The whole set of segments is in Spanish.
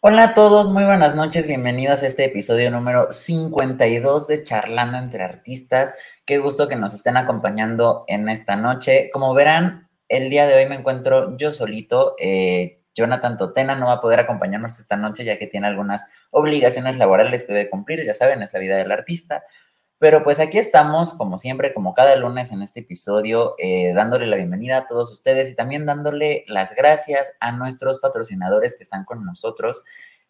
Hola a todos, muy buenas noches, bienvenidos a este episodio número 52 de Charlando entre Artistas. Qué gusto que nos estén acompañando en esta noche. Como verán, el día de hoy me encuentro yo solito. Eh, Jonathan Totena no va a poder acompañarnos esta noche ya que tiene algunas obligaciones laborales que debe cumplir, ya saben, es la vida del artista. Pero pues aquí estamos, como siempre, como cada lunes en este episodio, eh, dándole la bienvenida a todos ustedes y también dándole las gracias a nuestros patrocinadores que están con nosotros.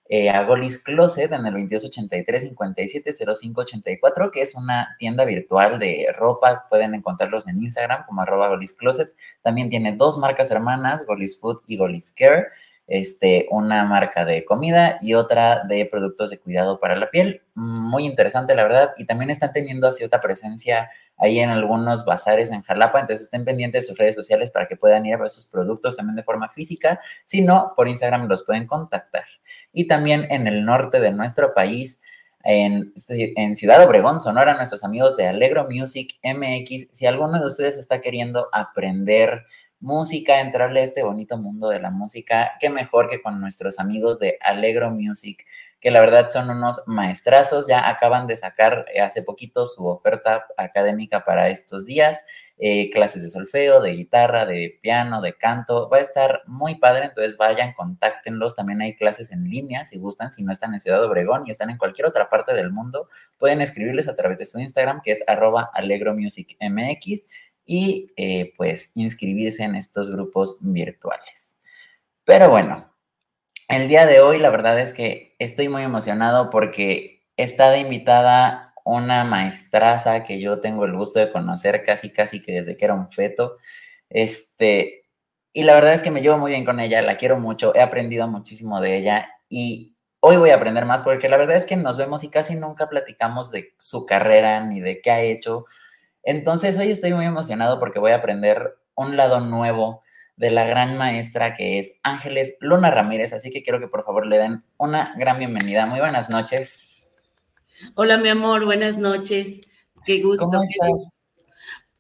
Eh, a Golis Closet en el 2283-570584, que es una tienda virtual de ropa. Pueden encontrarlos en Instagram como arroba Golis Closet. También tiene dos marcas hermanas, Golis Food y Golis Care este, una marca de comida y otra de productos de cuidado para la piel. Muy interesante, la verdad. Y también están teniendo cierta presencia ahí en algunos bazares en Jalapa, entonces estén pendientes de sus redes sociales para que puedan ir a ver sus productos también de forma física. Si no, por Instagram los pueden contactar. Y también en el norte de nuestro país, en, en, Ciudad Obregón, Sonora, nuestros amigos de Alegro Music MX. Si alguno de ustedes está queriendo aprender música, entrarle a este bonito mundo de la música, qué mejor que con nuestros amigos de Alegro Music, que la verdad son unos maestrazos, ya acaban de sacar eh, hace poquito su oferta académica para estos días, eh, clases de solfeo, de guitarra, de piano, de canto, va a estar muy padre, entonces vayan, contáctenlos, también hay clases en línea si gustan, si no están en Ciudad Obregón y están en cualquier otra parte del mundo, pueden escribirles a través de su Instagram, que es arroba alegromusicmx, y eh, pues inscribirse en estos grupos virtuales. Pero bueno, el día de hoy la verdad es que estoy muy emocionado porque está invitada una maestraza que yo tengo el gusto de conocer casi casi que desde que era un feto. Este, y la verdad es que me llevo muy bien con ella, la quiero mucho, he aprendido muchísimo de ella y hoy voy a aprender más porque la verdad es que nos vemos y casi nunca platicamos de su carrera ni de qué ha hecho entonces hoy estoy muy emocionado porque voy a aprender un lado nuevo de la gran maestra que es Ángeles Luna Ramírez, así que quiero que por favor le den una gran bienvenida. Muy buenas noches. Hola mi amor, buenas noches. Qué gusto. ¿Cómo estás?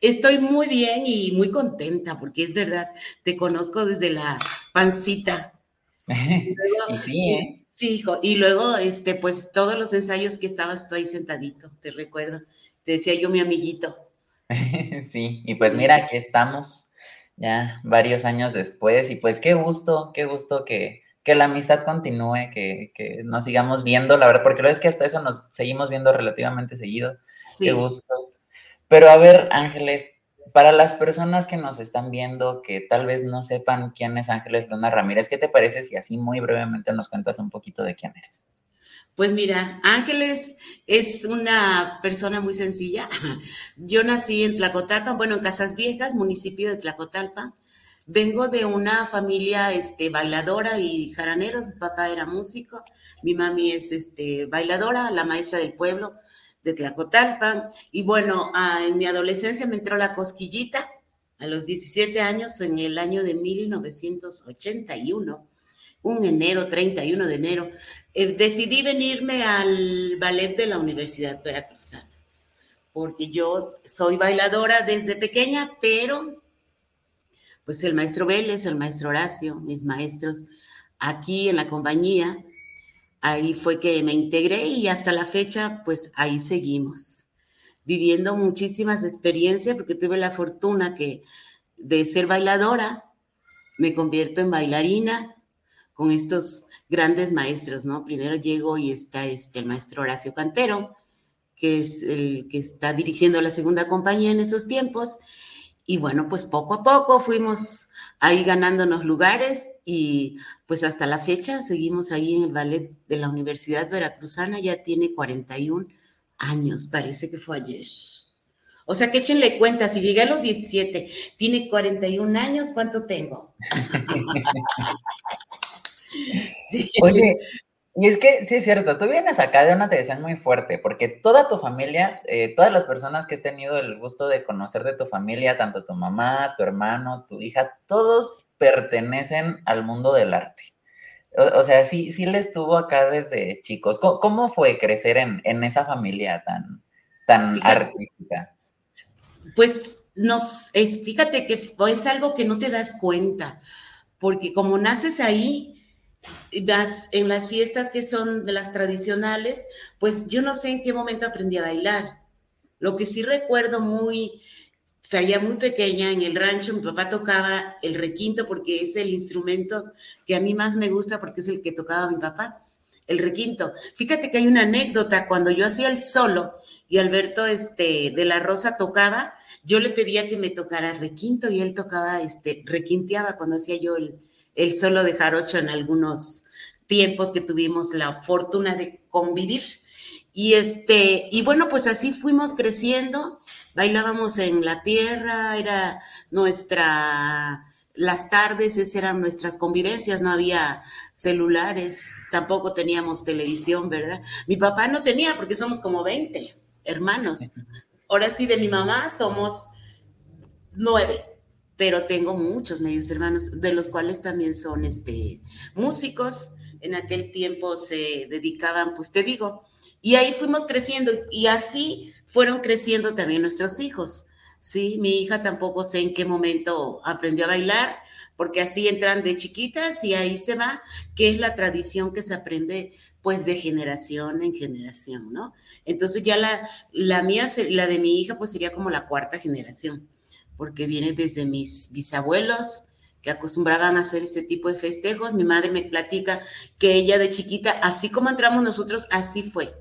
Estoy muy bien y muy contenta porque es verdad, te conozco desde la pancita. y sí, ¿eh? Sí, hijo. Y luego, este, pues todos los ensayos que estabas tú ahí sentadito, te recuerdo. Te decía yo mi amiguito. sí, y pues mira, aquí estamos ya varios años después y pues qué gusto, qué gusto que, que la amistad continúe, que, que, nos sigamos viendo, la verdad, porque lo es que hasta eso nos seguimos viendo relativamente seguido. Qué gusto. Pero a ver, Ángeles, para las personas que nos están viendo, que tal vez no sepan quién es Ángeles Luna Ramírez, ¿qué te parece si así muy brevemente nos cuentas un poquito de quién eres? Pues mira, Ángeles es una persona muy sencilla. Yo nací en Tlacotalpa, bueno, en Casas Viejas, municipio de Tlacotalpa. Vengo de una familia este, bailadora y jaraneros. Mi papá era músico, mi mami es este, bailadora, la maestra del pueblo de Tlacotalpa. Y bueno, en mi adolescencia me entró la cosquillita a los 17 años, en el año de 1981 un enero, 31 de enero, eh, decidí venirme al ballet de la Universidad Veracruzana, porque yo soy bailadora desde pequeña, pero pues el maestro Vélez, el maestro Horacio, mis maestros aquí en la compañía, ahí fue que me integré y hasta la fecha, pues ahí seguimos, viviendo muchísimas experiencias, porque tuve la fortuna que de ser bailadora, me convierto en bailarina, con estos grandes maestros, ¿no? Primero llego y está este, el maestro Horacio Cantero, que es el que está dirigiendo la segunda compañía en esos tiempos. Y bueno, pues poco a poco fuimos ahí ganándonos lugares y pues hasta la fecha seguimos ahí en el ballet de la Universidad Veracruzana, ya tiene 41 años, parece que fue ayer. O sea, que échenle cuenta, si llegué a los 17, tiene 41 años, ¿cuánto tengo? Oye, y es que sí es cierto, tú vienes acá de una tradición muy fuerte, porque toda tu familia, eh, todas las personas que he tenido el gusto de conocer de tu familia, tanto tu mamá, tu hermano, tu hija, todos pertenecen al mundo del arte. O, sea, sí, sí le estuvo acá desde chicos. ¿Cómo, fue crecer en, esa familia tan, tan artística? Pues nos, es, fíjate que es algo que no te das cuenta, porque como naces ahí, en las fiestas que son de las tradicionales, pues yo no sé en qué momento aprendí a bailar. Lo que sí recuerdo muy, salía muy pequeña en el rancho, mi papá tocaba el requinto porque es el instrumento que a mí más me gusta porque es el que tocaba mi papá, el requinto. Fíjate que hay una anécdota, cuando yo hacía el solo y Alberto este, de la Rosa tocaba, yo le pedía que me tocara requinto y él tocaba, este, requinteaba cuando hacía yo el, el solo de jarocho en algunos tiempos que tuvimos la fortuna de convivir. Y este, y bueno, pues así fuimos creciendo, bailábamos en la tierra, era nuestra, las tardes, esas eran nuestras convivencias, no había celulares, tampoco teníamos televisión, ¿verdad? Mi papá no tenía porque somos como 20 hermanos. Ahora sí, de mi mamá somos nueve, pero tengo muchos medios hermanos, de los cuales también son este, músicos, en aquel tiempo se dedicaban, pues te digo, y ahí fuimos creciendo y así fueron creciendo también nuestros hijos. Sí, mi hija tampoco sé en qué momento aprendió a bailar, porque así entran de chiquitas y ahí se va, que es la tradición que se aprende pues de generación en generación, ¿no? Entonces ya la, la mía, la de mi hija, pues sería como la cuarta generación, porque viene desde mis bisabuelos, que acostumbraban a hacer este tipo de festejos. Mi madre me platica que ella de chiquita, así como entramos nosotros, así fue.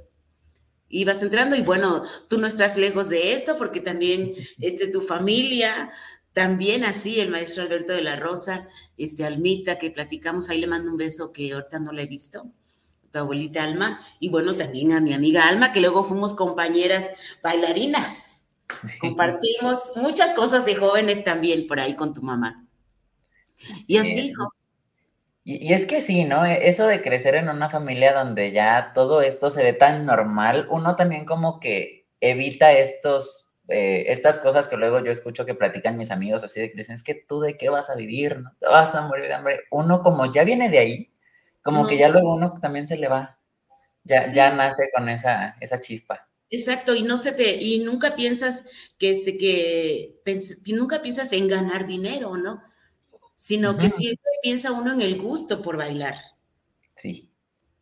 Ibas entrando y bueno, tú no estás lejos de esto porque también este, tu familia, también así, el maestro Alberto de la Rosa, este Almita, que platicamos, ahí le mando un beso que ahorita no la he visto, tu abuelita Alma, y bueno, también a mi amiga Alma, que luego fuimos compañeras bailarinas. Compartimos muchas cosas de jóvenes también por ahí con tu mamá. Y así, Y, es que sí, ¿no? E, eso de crecer en una familia donde ya todo esto se ve tan normal, uno también como que evita estos, eh, estas cosas que luego yo escucho que platican mis amigos así de que dicen, es que tú de qué vas a vivir, ¿no? Te vas a morir de hambre. Uno como ya viene de ahí, como que ya luego uno también se le va, ya, ya nace con esa, esa chispa. Exacto, y no se te, y nunca piensas que, este, que, que nunca piensas en ganar dinero, ¿no? sino que siempre piensa uno en el gusto por bailar. Sí.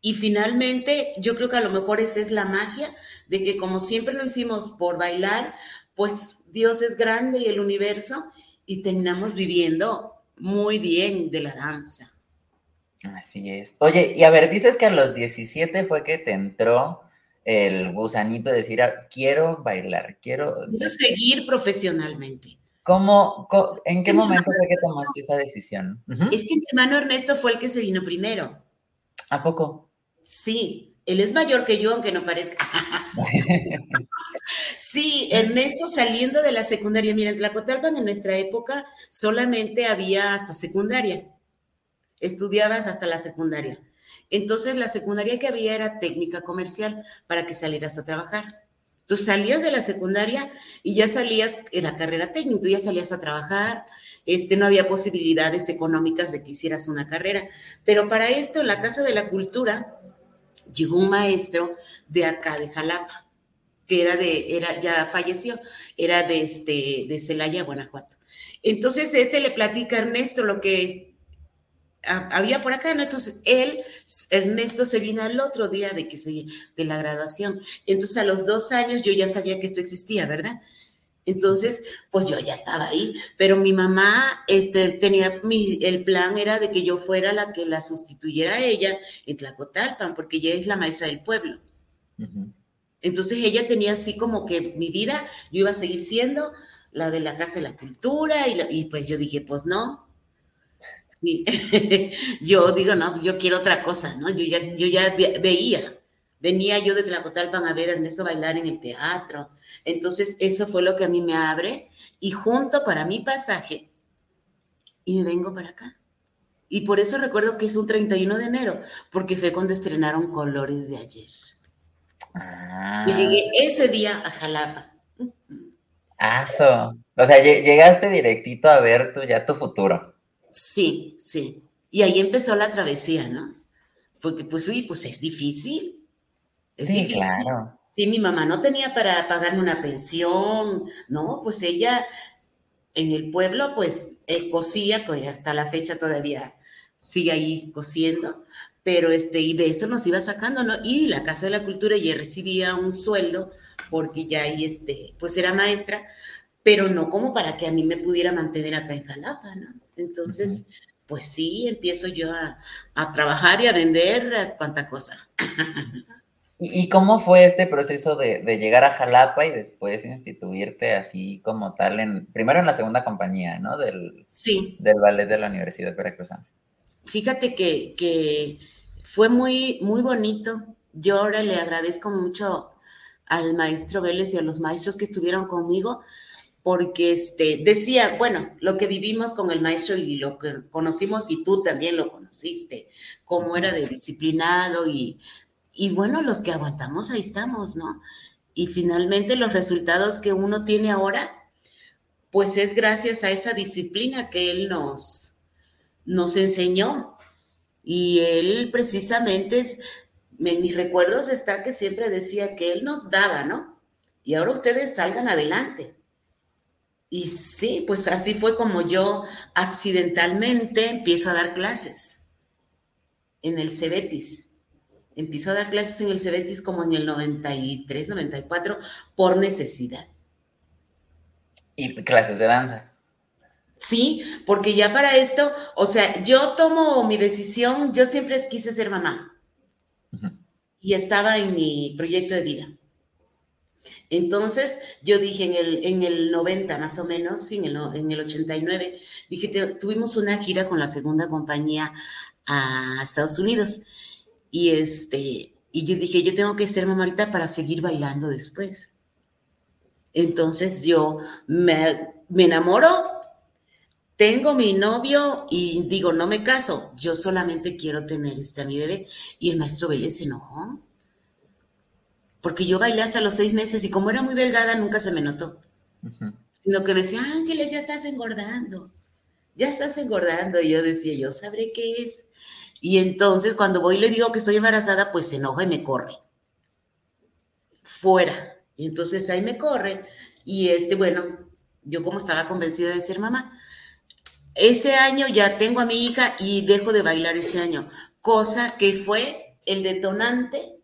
Y finalmente, yo creo que a lo mejor esa es la magia de que como siempre lo hicimos por bailar, pues Dios es grande y el universo y terminamos viviendo muy bien de la danza. Así es. Oye, y a ver, dices que a los 17 fue que te entró el gusanito de decir, ah, quiero bailar, quiero... Quiero seguir profesionalmente. ¿Cómo, ¿En qué momento fue que tomaste esa decisión? Es que mi hermano Ernesto fue el que se vino primero. ¿A poco? Sí, él es mayor que yo, aunque no parezca. sí, Ernesto saliendo de la secundaria. Mira, en Tlacotalpan en nuestra época solamente había hasta secundaria. Estudiabas hasta la secundaria. Entonces la secundaria que había era técnica comercial para que salieras a trabajar. Tú salías de la secundaria y ya salías en la carrera técnica, tú ya salías a trabajar, este, no había posibilidades económicas de que hicieras una carrera. Pero para esto, en la Casa de la Cultura, llegó un maestro de acá, de Jalapa, que era de, era, ya falleció, era de, este, de Celaya, Guanajuato. Entonces ese le platica a Ernesto lo que había por acá, ¿no? Entonces él, Ernesto, se vino al otro día de que se, de la graduación. Entonces a los dos años yo ya sabía que esto existía, ¿verdad? Entonces, pues yo ya estaba ahí, pero mi mamá este, tenía, mi, el plan era de que yo fuera la que la sustituyera a ella en Tlacotalpan, porque ella es la maestra del pueblo. Entonces ella tenía así como que mi vida, yo iba a seguir siendo la de la Casa de la Cultura, y, y pues yo dije, pues no, yo digo, no, pues yo quiero otra cosa, ¿no? Yo ya, yo ya veía, venía yo de Tlacotalpan a ver a Ernesto bailar en el teatro. Entonces, eso fue lo que a mí me abre y junto para mi pasaje y me vengo para acá. Y por eso recuerdo que es un 31 de enero, porque fue cuando estrenaron Colores de ayer. Y llegué ah. ese día a Jalapa. Aso. O sea, llegaste directito a ver tú ya tu futuro. Sí, sí. Y ahí empezó la travesía, ¿no? Porque pues sí, pues es difícil. Es sí, claro. Sí, mi mamá no tenía para pagarme una pensión, ¿no? Pues ella en el pueblo pues eh, cosía, pues hasta la fecha todavía sigue ahí cosiendo, pero este, y de eso nos iba sacando, ¿no? Y la Casa de la Cultura ya recibía un sueldo, porque ya ahí, este, pues era maestra, pero no como para que a mí me pudiera mantener acá en Jalapa, ¿no? Entonces, pues sí, empiezo yo a, trabajar y a vender a cuánta cosa. ¿Y, cómo fue este proceso de, llegar a Jalapa y después instituirte así como tal, en primero en la segunda compañía, ¿no? Del, sí. del ballet de la Universidad Veracruzana. Fíjate que, que fue muy, muy bonito. Yo ahora le agradezco mucho al maestro Vélez y a los maestros que estuvieron conmigo, porque este, decía, bueno, lo que vivimos con el maestro y lo que conocimos, y tú también lo conociste, cómo era de disciplinado y, y bueno, los que aguantamos ahí estamos, ¿no? Y finalmente los resultados que uno tiene ahora, pues es gracias a esa disciplina que él nos, nos enseñó. Y él precisamente, en mis recuerdos está que siempre decía que él nos daba, ¿no? Y ahora ustedes salgan adelante. Y sí, pues así fue como yo accidentalmente empiezo a dar clases en el Cebetis. Empiezo a dar clases en el Cebetis como en el 93, 94, por necesidad. ¿Y clases de danza? Sí, porque ya para esto, o sea, yo tomo mi decisión, yo siempre quise ser mamá. Y estaba en mi proyecto de vida. Entonces, yo dije en el, en el 90 más o menos, en el, en el 89, dije, tuvimos una gira con la segunda compañía a Estados Unidos. Y, este, y yo dije, yo tengo que ser mamarita para seguir bailando después. Entonces yo me, me enamoro, tengo mi novio y digo, no me caso, yo solamente quiero tener este a mi bebé. Y el maestro Vélez se enojó porque yo bailé hasta los seis meses y como era muy delgada nunca se me notó. Sino que me decía, Ángeles, ya estás engordando, ya estás engordando. Y yo decía, yo sabré qué es. Y entonces cuando voy y le digo que estoy embarazada, pues se enoja y me corre. Fuera. Y entonces ahí me corre. Y este, bueno, yo como estaba convencida de ser mamá, ese año ya tengo a mi hija y dejo de bailar ese año, cosa que fue el detonante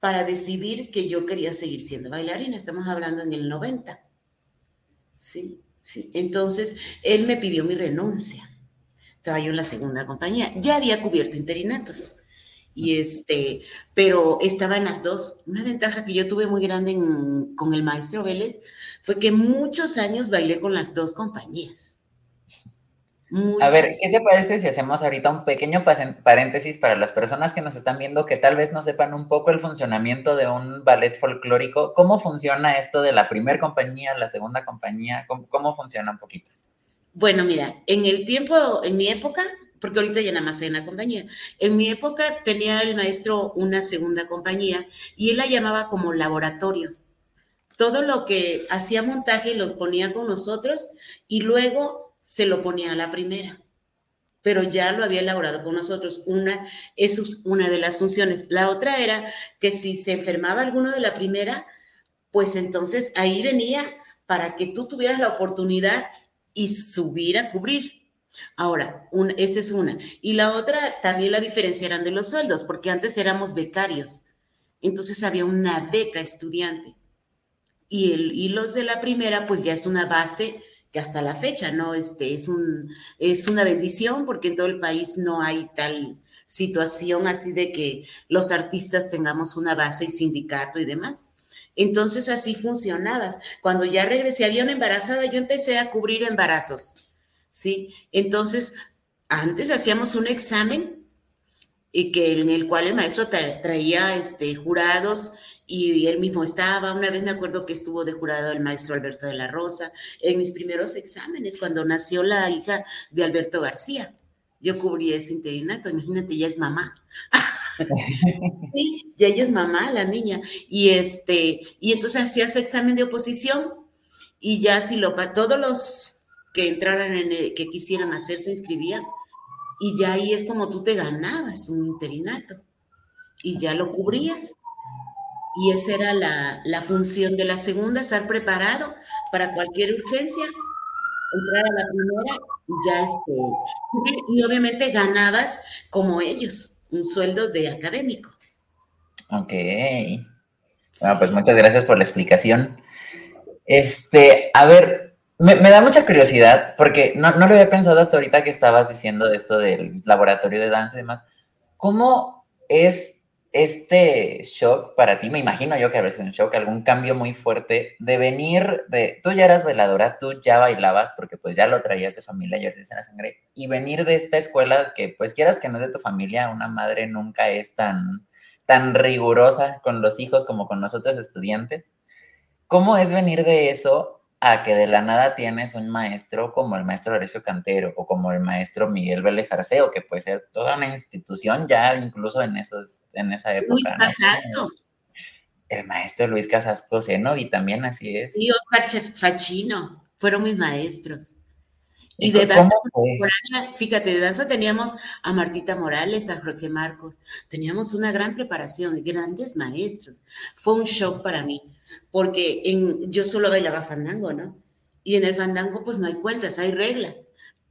para decidir que yo quería seguir siendo bailarina. Estamos hablando en el 90. Sí, sí. Entonces, él me pidió mi renuncia. Estaba yo en la segunda compañía. Ya había cubierto interinatos. Y este, pero estaba en las dos. Una ventaja que yo tuve muy grande con el maestro Vélez fue que muchos años bailé con las dos compañías. A ver, ¿qué te parece si hacemos ahorita un pequeño paréntesis para las personas que nos están viendo que tal vez no sepan un poco el funcionamiento de un ballet folclórico? ¿Cómo funciona esto de la primera compañía, la segunda compañía? ¿Cómo, funciona un poquito? Bueno, mira, en el tiempo, en mi época, porque ahorita ya nada más hay una compañía, en mi época tenía el maestro una segunda compañía y él la llamaba como laboratorio todo lo que hacía montaje los ponía con nosotros y luego se lo ponía a la primera, pero ya lo había elaborado con nosotros. Una, es una de las funciones. La otra era que si se enfermaba alguno de la primera, pues entonces ahí venía para que tú tuvieras la oportunidad y subir a cubrir. Ahora, esa es una. Y la otra, también la diferencia eran de los sueldos, porque antes éramos becarios. Entonces había una beca estudiante. Y, el, y los de la primera, pues ya es una base que hasta la fecha, ¿no? Este, es, un, es una bendición porque en todo el país no hay tal situación así de que los artistas tengamos una base y sindicato y demás. Entonces así funcionabas. Cuando ya regresé, había una embarazada, yo empecé a cubrir embarazos, ¿sí? Entonces, antes hacíamos un examen y que en el cual el maestro traía este, jurados y él mismo estaba. Una vez me acuerdo que estuvo de jurado el maestro Alberto de la Rosa en mis primeros exámenes, cuando nació la hija de Alberto García. Yo cubrí ese interinato, imagínate, ya es mamá. sí, ya ella es mamá, la niña. Y este, y entonces hacías examen de oposición y ya si lo todos los que entraran en que quisieran hacer se inscribían y ya ahí es como tú te ganabas un interinato y ya lo cubrías y esa era la, función de la segunda, estar preparado para cualquier urgencia, entrar a la primera y ya este, y obviamente ganabas como ellos, un sueldo de académico. Ok. Bueno, pues muchas gracias por la explicación. Este, a ver, me, da mucha curiosidad porque no, no, lo había pensado hasta ahorita que estabas diciendo esto del laboratorio de danza y demás. ¿Cómo es este shock para ti? Me imagino yo que a veces un shock, algún cambio muy fuerte de venir de, tú ya eras bailadora, tú ya bailabas porque pues ya lo traías de familia, ya te en la sangre, y venir de esta escuela que pues quieras que no es de tu familia, una madre nunca es tan tan rigurosa con los hijos como con nosotros estudiantes. ¿Cómo es venir de eso a que de la nada tienes un maestro como el maestro Horacio Cantero o como el maestro Miguel Vélez Arceo, que puede ser toda una institución ya incluso en, esos, en esa época? Luis Casasco. El maestro Luis Casasco Seno, y también así es. Y Oscar Fachino, fueron mis maestros. Y de danza contemporánea, fíjate, de danza teníamos a Martita Morales, a Jorge Marcos, teníamos una gran preparación, grandes maestros. Fue un shock para mí, porque en, yo solo bailaba fandango, ¿no? Y en el fandango pues no hay cuentas, hay reglas.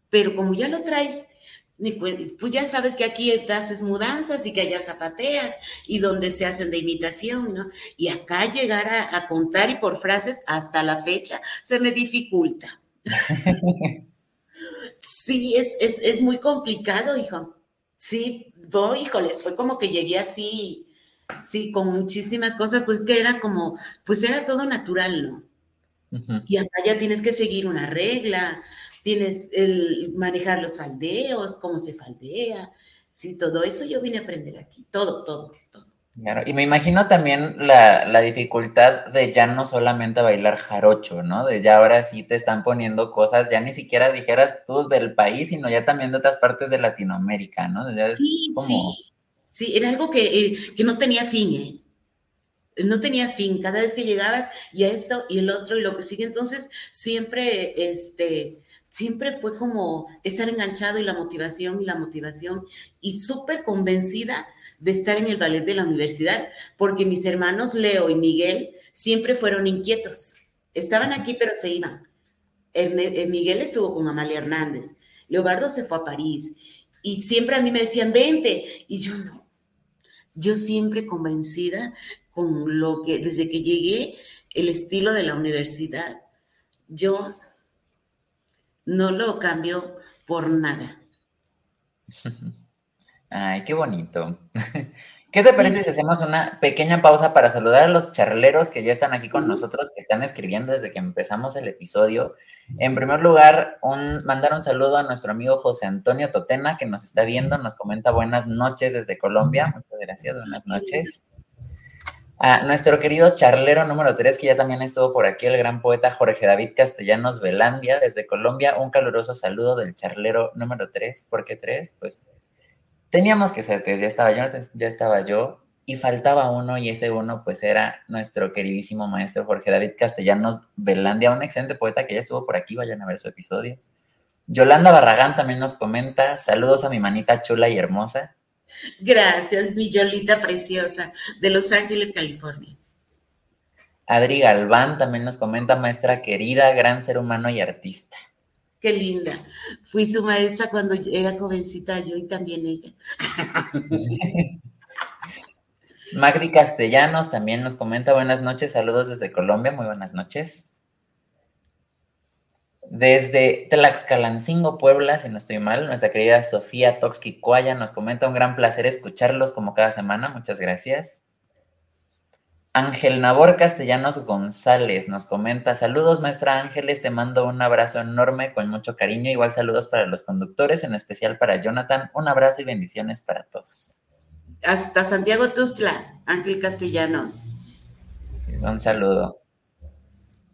Pero como ya lo traes, pues ya sabes que aquí haces mudanzas y que allá zapateas y donde se hacen de imitación, ¿no? Y acá llegar a, a contar y por frases hasta la fecha se me dificulta. Sí, es, es, es muy complicado, hijo. Sí, voy, híjoles, fue como que llegué así, sí, con muchísimas cosas, pues que era como, pues era todo natural, ¿no? Y acá ya tienes que seguir una regla, tienes el manejar los faldeos, cómo se faldea, sí, todo eso yo vine a aprender aquí, todo, todo, todo. Claro, y me imagino también la, dificultad de ya no solamente bailar jarocho, ¿no? De ya ahora sí te están poniendo cosas, ya ni siquiera dijeras tú del país, sino ya también de otras partes de Latinoamérica, ¿no? sí, sí, sí, era algo que, eh, que no tenía fin, ¿eh? no tenía fin, cada vez que llegabas y a esto y el otro y lo que sigue, entonces siempre, este, siempre fue como estar enganchado y la motivación y la motivación y súper convencida de estar en el ballet de la universidad, porque mis hermanos Leo y Miguel siempre fueron inquietos. Estaban aquí, pero se iban. Eh, Miguel estuvo con Amalia Hernández, Leobardo se fue a París y siempre a mí me decían, vente, y yo no. Yo siempre convencida con lo que, desde que llegué, el estilo de la universidad, yo no lo cambio por nada. Ay, qué bonito. ¿Qué te parece si hacemos una pequeña pausa para saludar a los charleros que ya están aquí con nosotros, que están escribiendo desde que empezamos el episodio? En primer lugar, un, mandar un saludo a nuestro amigo José Antonio Totena, que nos está viendo, nos comenta buenas noches desde Colombia. Muchas gracias, buenas noches. A nuestro querido charlero número 3, que ya también estuvo por aquí, el gran poeta Jorge David Castellanos Velandia, desde Colombia. Un caluroso saludo del charlero número 3. ¿Por qué 3? Pues teníamos que ser tres, ya estaba yo, ya estaba yo, y faltaba uno, y ese uno pues era nuestro queridísimo maestro Jorge David Castellanos Velandia, un excelente poeta que ya estuvo por aquí, vayan a ver su episodio. Yolanda Barragán también nos comenta, saludos a mi manita chula y hermosa. Gracias, mi Yolita preciosa, de Los Ángeles, California. Adri Galván también nos comenta, maestra querida, gran ser humano y artista. Qué linda. Fui su maestra cuando era jovencita, yo y también ella. Magri Castellanos también nos comenta buenas noches, saludos desde Colombia, muy buenas noches. Desde Tlaxcalancingo, Puebla, si no estoy mal, nuestra querida Sofía Toxki Cuaya nos comenta un gran placer escucharlos como cada semana, muchas gracias. Ángel Nabor Castellanos González nos comenta, saludos maestra Ángeles, te mando un abrazo enorme con mucho cariño, igual saludos para los conductores, en especial para Jonathan, un abrazo y bendiciones para todos. Hasta Santiago Tustla, Ángel Castellanos. Sí, un saludo.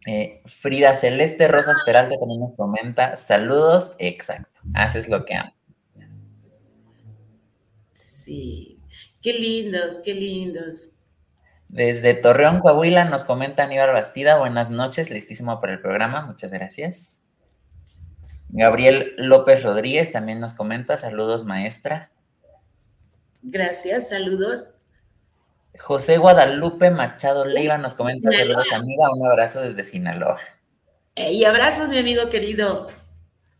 Eh, Frida Celeste Rosas Peralta también nos comenta, saludos, exacto, haces lo que amo. Sí, qué lindos, qué lindos. Desde Torreón, Coahuila, nos comenta Aníbal Bastida. Buenas noches, listísimo para el programa. Muchas gracias. Gabriel López Rodríguez también nos comenta. Saludos, maestra. Gracias, saludos. José Guadalupe Machado Leiva nos comenta. Saludos, amiga. Un abrazo desde Sinaloa. Y abrazos, mi amigo querido.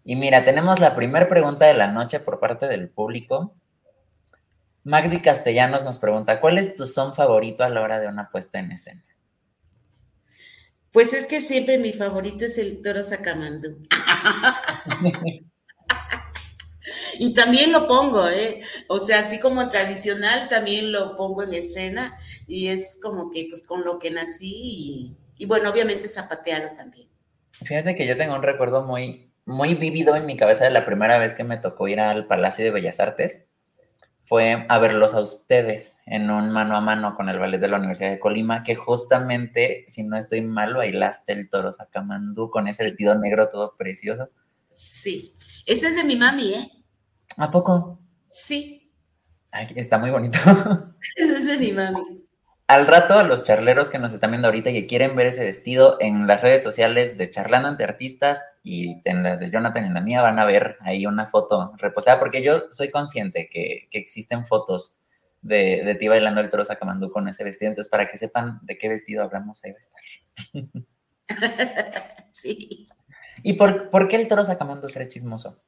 Y mira, tenemos la primera pregunta de la noche por parte del público. Magdi Castellanos nos pregunta, ¿cuál es tu son favorito a la hora de una puesta en escena? Pues es que siempre mi favorito es el toro sacamandú. y también lo pongo, ¿eh? O sea, así como tradicional, también lo pongo en escena y es como que pues con lo que nací y, y bueno, obviamente zapateado también. Fíjate que yo tengo un recuerdo muy, muy vívido en mi cabeza de la primera vez que me tocó ir al Palacio de Bellas Artes fue a verlos a ustedes en un mano a mano con el ballet de la Universidad de Colima, que justamente, si no estoy mal, bailaste el toro sacamandú con ese vestido negro todo precioso. Sí, ese es de mi mami, ¿eh? ¿A poco? Sí. Ay, está muy bonito. ese es de mi mami. Al rato, los charleros que nos están viendo ahorita y que quieren ver ese vestido en las redes sociales de Charlando ante Artistas y en las de Jonathan y en la mía van a ver ahí una foto reposada, porque yo soy consciente que, existen fotos de, de ti bailando el toro sacamandú con ese vestido, entonces para que sepan de qué vestido hablamos, ahí va a estar. sí. ¿Y por, por qué el toro sacamandú será chismoso?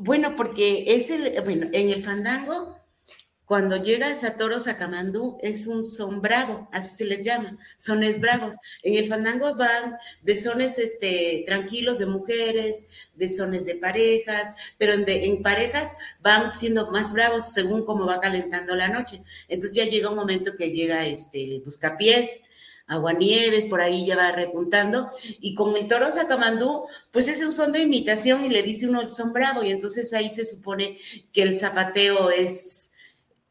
Bueno, porque es el, bueno, en el fandango cuando llegas a Toro Sacamandú es un son bravo, así se les llama, sones bravos. En el fandango van de sones este, tranquilos de mujeres, de sones de parejas, pero en, parejas van siendo más bravos según cómo va calentando la noche. Entonces ya llega un momento que llega este, el buscapiés, Aguanieves, por ahí ya va repuntando, y con el toro sacamandú, pues es un son de imitación y le dice uno el son bravo, y entonces ahí se supone que el zapateo es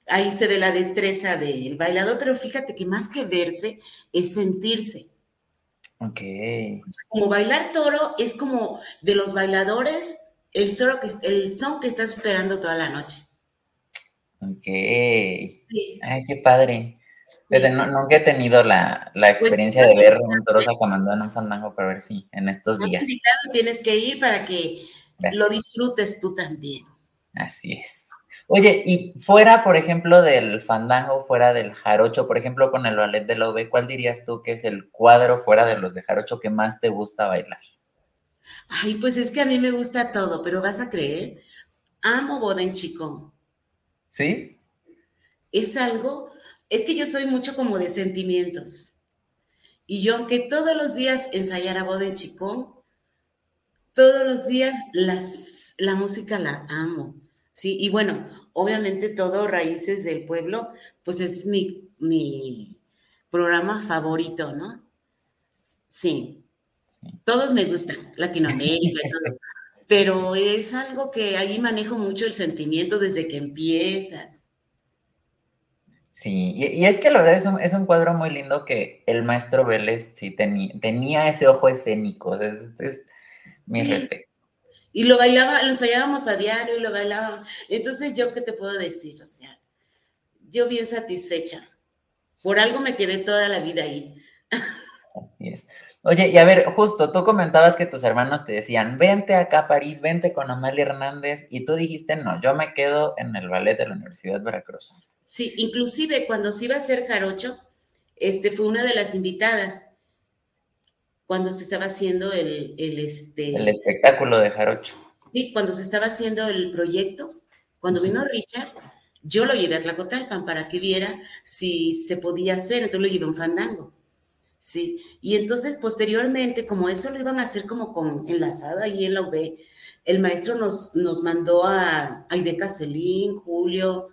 ahí se ve la destreza del bailador, pero fíjate que más que verse es sentirse. Ok. Como bailar toro es como de los bailadores el, que, el son que estás esperando toda la noche. Ok. Ay, qué padre. nunca he tenido la, pues, experiencia de pues, ver un toro sacamandú en un fandango para ver si en estos días. Tienes que ir para que lo disfrutes tú también. Así es. Oye, y fuera, por ejemplo, del fandango, fuera del jarocho, por ejemplo, con el ballet de la UB, ¿cuál dirías tú que es el cuadro fuera de los de jarocho que más te gusta bailar? Ay, pues es que a mí me gusta todo, pero vas a creer, amo boda en chicón. ¿Sí? Es algo, es que yo soy mucho como de sentimientos. Y yo, aunque todos los días ensayara boda en chicón, todos los días las, la música la amo Sí, y bueno, obviamente todo Raíces del Pueblo, pues es mi, mi programa favorito, ¿no? Sí. Todos me gustan, Latinoamérica y todo. Pero es algo que ahí manejo mucho el sentimiento desde que empiezas. Sí, y, es que la verdad es un, es un, cuadro muy lindo que el maestro Vélez sí tenía ese ojo escénico. Es, es, mi respeto. Y lo bailaba, lo ensayábamos a diario y lo bailábamos. Entonces, ¿yo qué te puedo decir? O sea, yo bien satisfecha. Por algo me quedé toda la vida ahí. Así es. Oye, y a ver, justo tú comentabas que tus hermanos te decían, vente acá a París, vente con Amalia Hernández, y tú dijiste, no, yo me quedo en el ballet de la Universidad Veracruz. Sí, inclusive cuando se iba a hacer Jarocho, este fue una de las invitadas cuando se estaba haciendo el, el, este, el espectáculo de Jarocho. Sí, cuando se estaba haciendo el proyecto, cuando vino Richard, yo lo llevé a Tlacotalpan para que viera si se podía hacer, entonces lo llevé a un fandango. Sí, y entonces posteriormente, como eso lo iban a hacer como con enlazada ahí en la UB, el maestro nos, nos mandó a Aide Caselín, Julio,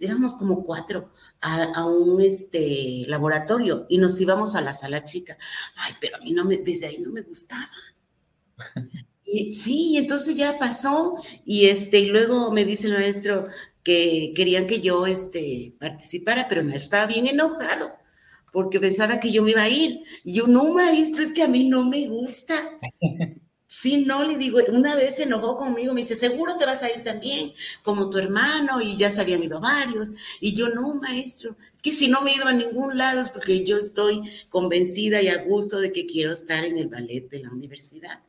éramos como cuatro, a, un este, laboratorio y nos íbamos a la sala chica. Ay, pero a mí no me, desde ahí no me gustaba. Y, sí, entonces ya pasó y este, y luego me dice el maestro que querían que yo este, participara, pero me estaba bien enojado porque pensaba que yo me iba a ir. Y yo, no, maestro, es que a mí no me gusta. Sí, no, le digo, una vez se enojó conmigo, me dice, seguro te vas a ir también, como tu hermano, y ya se habían ido varios. Y yo, no, maestro, que si no me he ido a ningún lado es porque yo estoy convencida y a gusto de que quiero estar en el ballet de la universidad.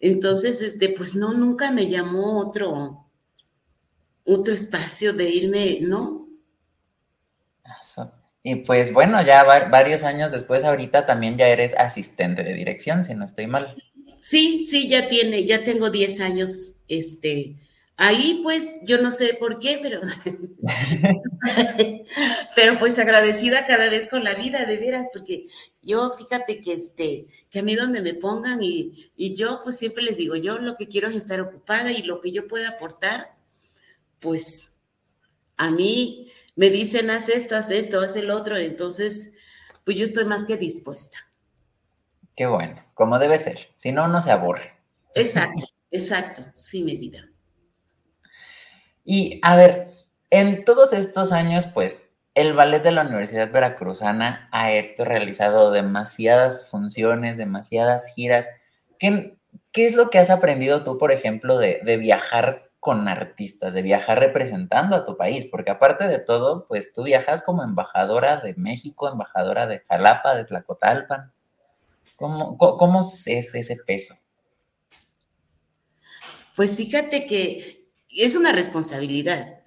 Entonces, este, pues no, nunca me llamó otro, otro espacio de irme, ¿no? Y pues bueno, ya varios años después, ahorita también ya eres asistente de dirección, si no estoy mal. Sí, sí, ya tiene, ya tengo 10 años este, Ahí pues yo no sé por qué, pero, pero pues agradecida cada vez con la vida, de veras, porque yo fíjate que este, que a mí donde me pongan y, y yo pues siempre les digo, yo lo que quiero es estar ocupada y lo que yo pueda aportar, pues a mí me dicen, haz esto, haz esto, haz el otro, entonces pues yo estoy más que dispuesta. Qué bueno, como debe ser, si no, no se aburre. Exacto, exacto, sí, mi vida. Y a ver, en todos estos años, pues el ballet de la Universidad Veracruzana ha realizado demasiadas funciones, demasiadas giras. ¿Qué, qué es lo que has aprendido tú, por ejemplo, de, de, viajar con artistas, de viajar representando a tu país? Porque aparte de todo, pues tú viajas como embajadora de México, embajadora de Jalapa, de Tlacotalpan. ¿Cómo, cómo es ese peso? Pues fíjate que es una responsabilidad,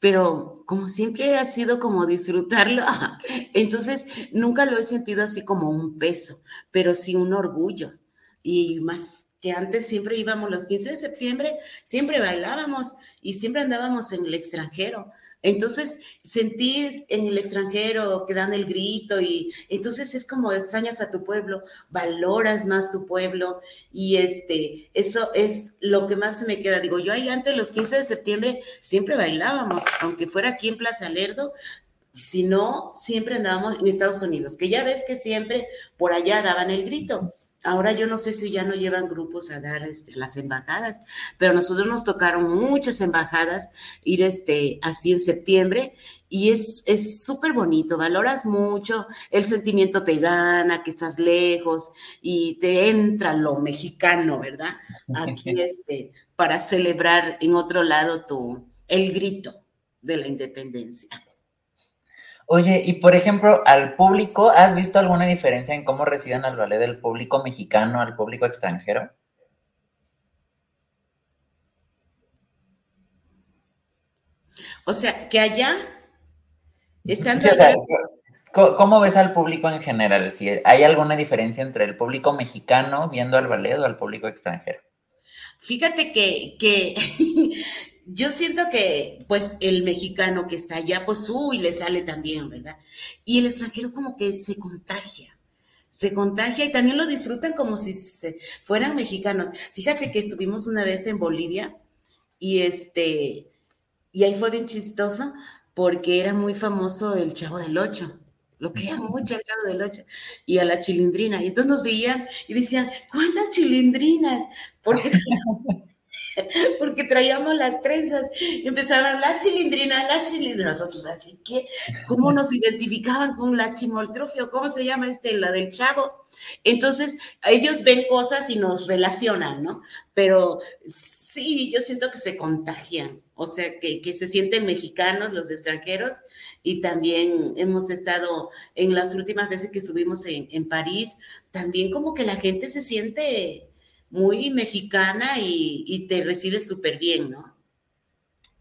pero como siempre ha sido como disfrutarlo, entonces nunca lo he sentido así como un peso, pero sí un orgullo. Y más que antes siempre íbamos los 15 de septiembre, siempre bailábamos y siempre andábamos en el extranjero. Entonces, sentir en el extranjero que dan el grito y entonces es como extrañas a tu pueblo, valoras más tu pueblo y este, eso es lo que más se me queda. Digo, yo ahí antes los 15 de septiembre siempre bailábamos, aunque fuera aquí en Plaza Lerdo, si no, siempre andábamos en Estados Unidos, que ya ves que siempre por allá daban el grito. Ahora yo no sé si ya no llevan grupos a dar este, las embajadas, pero nosotros nos tocaron muchas embajadas ir este, así en septiembre y es súper bonito, valoras mucho, el sentimiento te gana, que estás lejos y te entra lo mexicano, ¿verdad? Aquí este, para celebrar en otro lado tu, el grito de la independencia. Oye, y por ejemplo, al público, ¿has visto alguna diferencia en cómo reciben al ballet del público mexicano al público extranjero? O sea, que allá están... ¿Cómo ves al público en general? Si ¿Hay alguna diferencia entre el público mexicano viendo al ballet o al público extranjero? Fíjate que, que yo siento que, pues, el mexicano que está allá, pues, uy, le sale también, ¿verdad? Y el extranjero como que se contagia, se contagia y también lo disfrutan como si fueran mexicanos. Fíjate que estuvimos una vez en Bolivia y este, y ahí fue bien chistoso porque era muy famoso el Chavo del Ocho. Lo querían mucho el Chavo del Ocho y a la chilindrina. Y entonces nos veían y decían, ¿cuántas chilindrinas? Porque porque traíamos las trenzas, empezaban las cilindrinas, las cilindrinas, nosotros así que, ¿cómo nos identificaban con la chimoltrufio? ¿Cómo se llama este, la del chavo? Entonces, ellos ven cosas y nos relacionan, ¿no? Pero sí, yo siento que se contagian, o sea, que, que se sienten mexicanos los extranjeros y también hemos estado en las últimas veces que estuvimos en, en París, también como que la gente se siente muy mexicana y, te recibe súper bien, ¿no?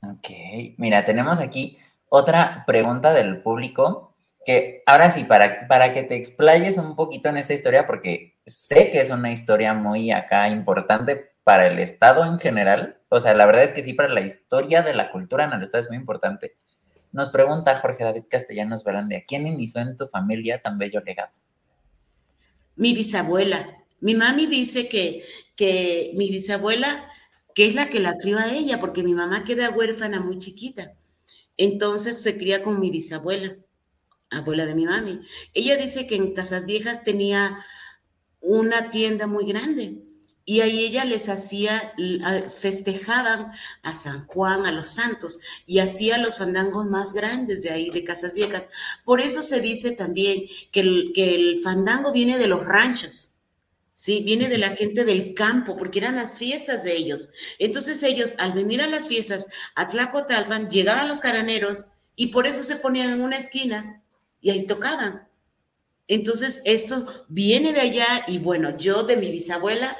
Ok, mira, tenemos aquí otra pregunta del público que ahora sí, para, para que te explayes un poquito en esta historia, porque sé que es una historia muy acá importante para el Estado en general, o sea, la verdad es que sí, para la historia de la cultura en el Estado es muy importante. Nos pregunta Jorge David Castellanos Verande, ¿quién inició en tu familia tan bello legado? Mi bisabuela, mi mami dice que, que mi bisabuela, que es la que la crió a ella, porque mi mamá queda huérfana muy chiquita. Entonces se cría con mi bisabuela, abuela de mi mami. Ella dice que en Casas Viejas tenía una tienda muy grande y ahí ella les hacía, festejaban a San Juan, a los santos, y hacía los fandangos más grandes de ahí, de Casas Viejas. Por eso se dice también que que el fandango viene de los ranchos ¿sí? Viene de la gente del campo, porque eran las fiestas de ellos. Entonces ellos, al venir a las fiestas a Tlacotalpan, llegaban los caraneros y por eso se ponían en una esquina y ahí tocaban. Entonces esto viene de allá y bueno, yo de mi bisabuela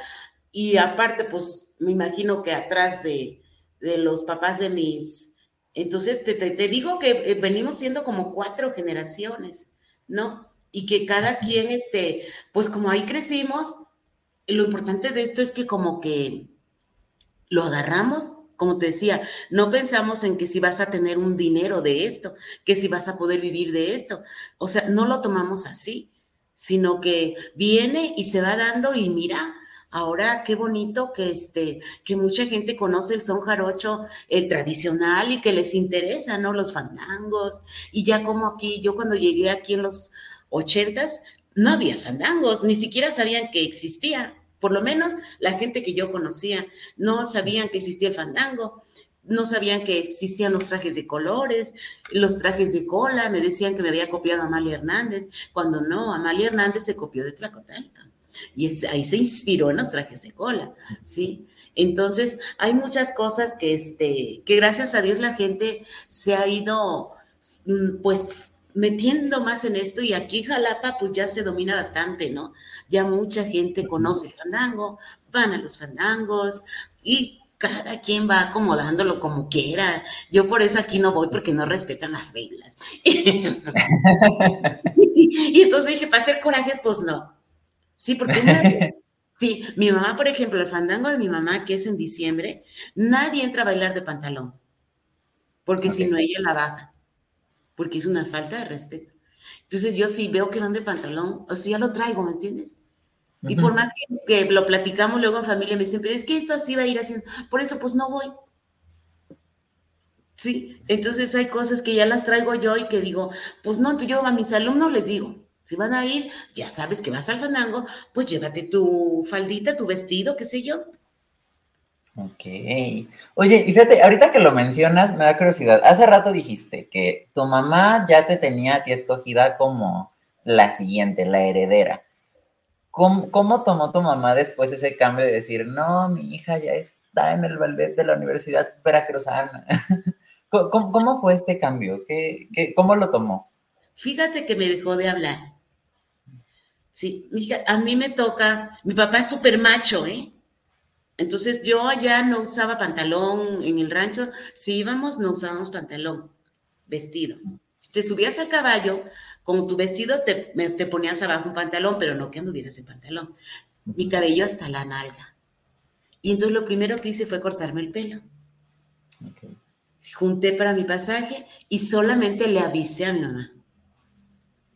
y aparte, pues me imagino que atrás de, los papás de mis... Entonces te, te digo que eh, venimos siendo como cuatro generaciones, ¿no? y que cada quien, este, pues como ahí crecimos, lo importante de esto es que como que lo agarramos como te decía, no pensamos en que si vas a tener un dinero de esto, que si vas a poder vivir de esto. O sea, no lo tomamos así, sino que viene y se va dando y mira, ahora qué bonito que este que mucha gente conoce el son jarocho el tradicional y que les interesa, ¿no? Los fandangos y ya como aquí yo cuando llegué aquí en los ochentas no había fandangos, ni siquiera sabían que existía por lo menos la gente que yo conocía no sabían que existía el fandango, no sabían que existían los trajes de colores, los trajes de cola, me decían que me había copiado Amalia Hernández, cuando no, Amalia Hernández se copió de Tlacotalpa y ahí se inspiró en los trajes de cola, ¿sí? Entonces, hay muchas cosas que, este, que gracias a Dios la gente se ha ido, mm, pues, metiendo más en esto y aquí Jalapa pues ya se domina bastante, ¿no? Ya mucha gente conoce el fandango, van a los fandangos y cada quien va acomodándolo como quiera. Yo por eso aquí no voy porque no respetan las reglas. y entonces dije, para hacer corajes, pues no. Sí, porque sí, mi mamá, por ejemplo, el fandango de mi mamá, que es en diciembre, nadie entra a bailar de pantalón, porque si no ella la baja porque es una falta de respeto. Entonces yo sí veo que van de pantalón, o sea, ya lo traigo, ¿me entiendes? Y por más que, lo platicamos luego en familia, me dicen, es que esto así va a ir haciendo, por eso pues no voy. Sí, entonces hay cosas que ya las traigo yo y que digo, pues no, yo a mis alumnos les digo, si van a ir, ya sabes que vas al fandango, pues llévate tu faldita, tu vestido, qué sé yo. Ok. Oye, y fíjate, ahorita que lo mencionas, me da curiosidad. Hace rato dijiste que tu mamá ya te tenía a ti escogida como la siguiente, la heredera. ¿Cómo, tomó tu mamá después ese cambio de decir, no, mi hija ya está en el ballet de la Universidad Veracruzana? ¿Cómo, ¿Cómo, fue este cambio? ¿Qué, qué, cómo lo tomó? Fíjate que me dejó de hablar. Sí, hija, a mí me toca, mi papá es súper macho, ¿eh? Entonces yo ya no usaba pantalón en el rancho, si íbamos no usábamos pantalón, vestido. Si te subías al caballo, con tu vestido te, te ponías abajo un pantalón, pero no que anduvieras en pantalón. Mi cabello hasta la nalga. Y entonces lo primero que hice fue cortarme el pelo. Junté para mi pasaje y solamente le avisé a mi mamá.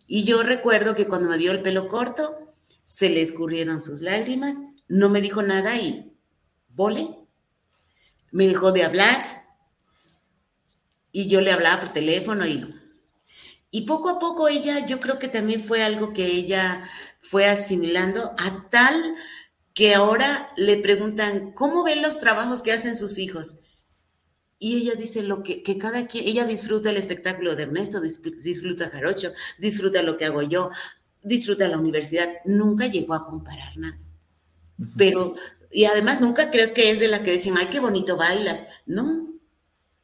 Y yo recuerdo que cuando me vio el pelo corto, se le escurrieron sus lágrimas, no me dijo nada y vole, me dejó de hablar y yo le hablaba por teléfono y Y poco a poco ella, yo creo que también fue algo que ella fue asimilando a tal que ahora le preguntan, ¿cómo ven los trabajos que hacen sus hijos? Y ella dice lo que, que cada quien, ella disfruta el espectáculo de Ernesto, disfruta Jarocho, disfruta lo que hago yo, disfruta la universidad, nunca llegó a comparar nada. Pero y además nunca crees que es de la que dicen, ay, qué bonito bailas. No.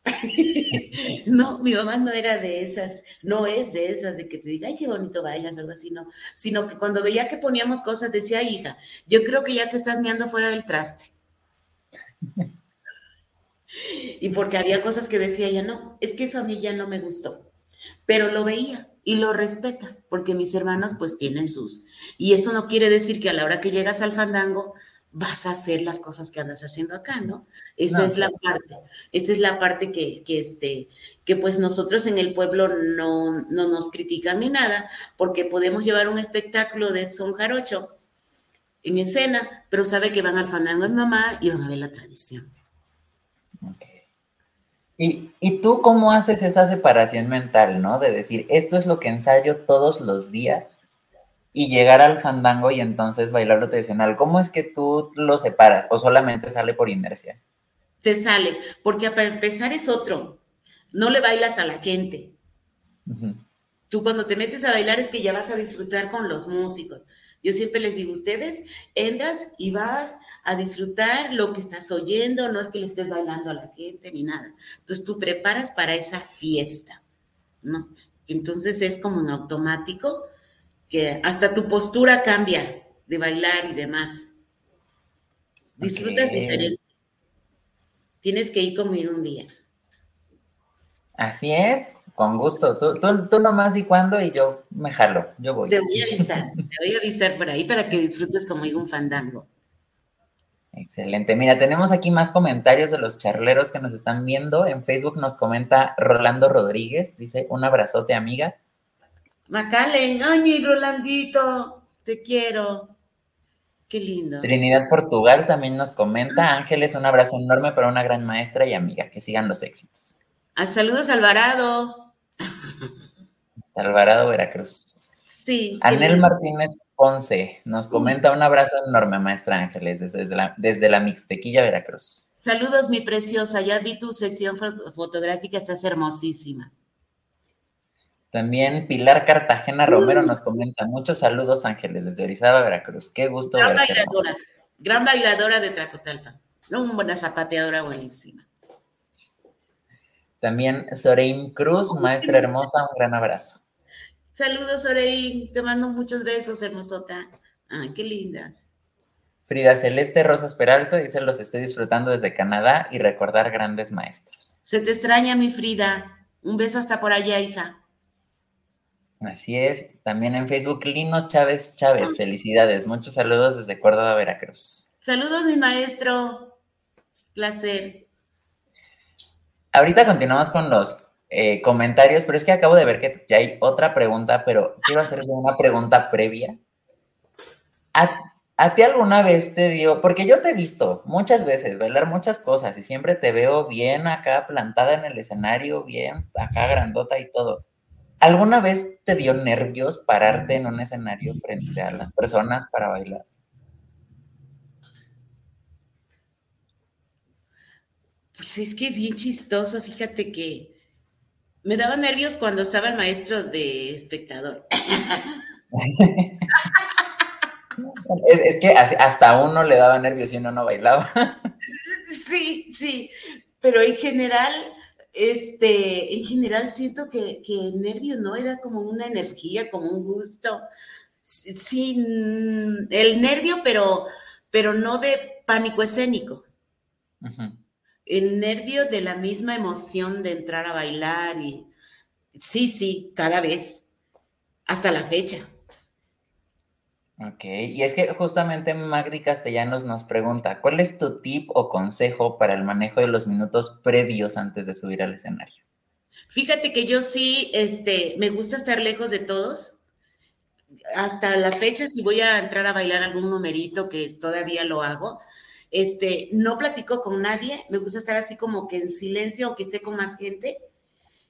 no, mi mamá no era de esas, no es de esas de que te diga, ay, qué bonito bailas, algo así, no. Sino que cuando veía que poníamos cosas, decía, hija, yo creo que ya te estás meando fuera del traste. y porque había cosas que decía ella, no, es que eso a mí ya no me gustó. Pero lo veía y lo respeta, porque mis hermanos pues tienen sus. Y eso no quiere decir que a la hora que llegas al fandango, vas a hacer las cosas que andas haciendo acá, ¿no? Esa es la parte, esa es la parte que, que, este, que pues nosotros en el pueblo no, no nos critican ni nada, porque podemos llevar un espectáculo de son jarocho en escena, pero sabe que van al fandango de mamá y van a ver la tradición. ¿Y, ¿Y tú cómo haces esa separación mental, no? De decir, esto es lo que ensayo todos los días y llegar al fandango y entonces bailar lo tradicional. ¿Cómo es que tú lo separas o solamente sale por inercia? Te sale, porque para empezar es otro. No le bailas a la gente. Tú cuando te metes a bailar es que ya vas a disfrutar con los músicos. Yo siempre les digo, ustedes entras y vas a disfrutar lo que estás oyendo, no es que le estés bailando a la gente ni nada. Entonces tú preparas para esa fiesta, ¿no? Entonces es como en automático que hasta tu postura cambia de bailar y demás. Disfrutas diferente. Tienes que ir conmigo un día. Así es, con gusto. Tú, tú, nomás di cuándo y yo me jalo, yo voy. Te voy a avisar, te voy a avisar por ahí para que disfrutes conmigo un fandango. Excelente. Mira, tenemos aquí más comentarios de los charleros que nos están viendo. En Facebook nos comenta Rolando Rodríguez, dice, un abrazote, amiga. Macalen, ay, mi Rolandito, te quiero. Qué lindo. Trinidad Portugal también nos comenta, Ángeles, un abrazo enorme para una gran maestra y amiga. Que sigan los éxitos. A ah, saludos, Alvarado. Alvarado, Veracruz. Sí. Anel Martínez Ponce nos comenta un abrazo enorme, maestra Ángeles, desde la, desde la Mixtequilla, Veracruz. Saludos, mi preciosa. Ya vi tu sección fotográfica, estás hermosísima. También Pilar Cartagena Romero mm. nos comenta, muchos saludos Ángeles desde Orizaba, Veracruz. Qué gusto Gran bailadora, gran bailadora de Tracotalpa. Una buena zapateadora buenísima. También Soreim Cruz, maestra hermosa, un gran abrazo. Saludos, Oreín. Te mando muchos besos, hermosota. Ay, qué lindas. Frida Celeste Rosas Peralto dice: Los estoy disfrutando desde Canadá y recordar grandes maestros. Se te extraña, mi Frida. Un beso hasta por allá, hija. Así es. También en Facebook, Lino Chávez Chávez. Ah. Felicidades. Muchos saludos desde Córdoba, Veracruz. Saludos, mi maestro. Placer. Ahorita continuamos con los eh, comentarios, pero es que acabo de ver que ya hay otra pregunta, pero quiero hacerle una pregunta previa. ¿A, ti alguna vez te dio, porque yo te he visto muchas veces bailar muchas cosas y siempre te veo bien acá plantada en el escenario, bien acá grandota y todo. ¿Alguna vez te dio nervios pararte en un escenario frente a las personas para bailar? Pues es que es bien chistoso, fíjate que me daba nervios cuando estaba el maestro de espectador. es, que hasta uno le daba nervios y uno no bailaba. sí, sí, pero en general, este, en general siento que, que nervios no era como una energía, como un gusto. Sí, el nervio, pero, pero no de pánico escénico el nervio de la misma emoción de entrar a bailar y sí, sí, cada vez, hasta la fecha. Ok, y es que justamente Magdi Castellanos nos pregunta, ¿cuál es tu tip o consejo para el manejo de los minutos previos antes de subir al escenario? Fíjate que yo sí, este, me gusta estar lejos de todos. Hasta la fecha, si voy a entrar a bailar algún numerito, que todavía lo hago, este, no platico con nadie, me gusta estar así como que en silencio, aunque esté con más gente,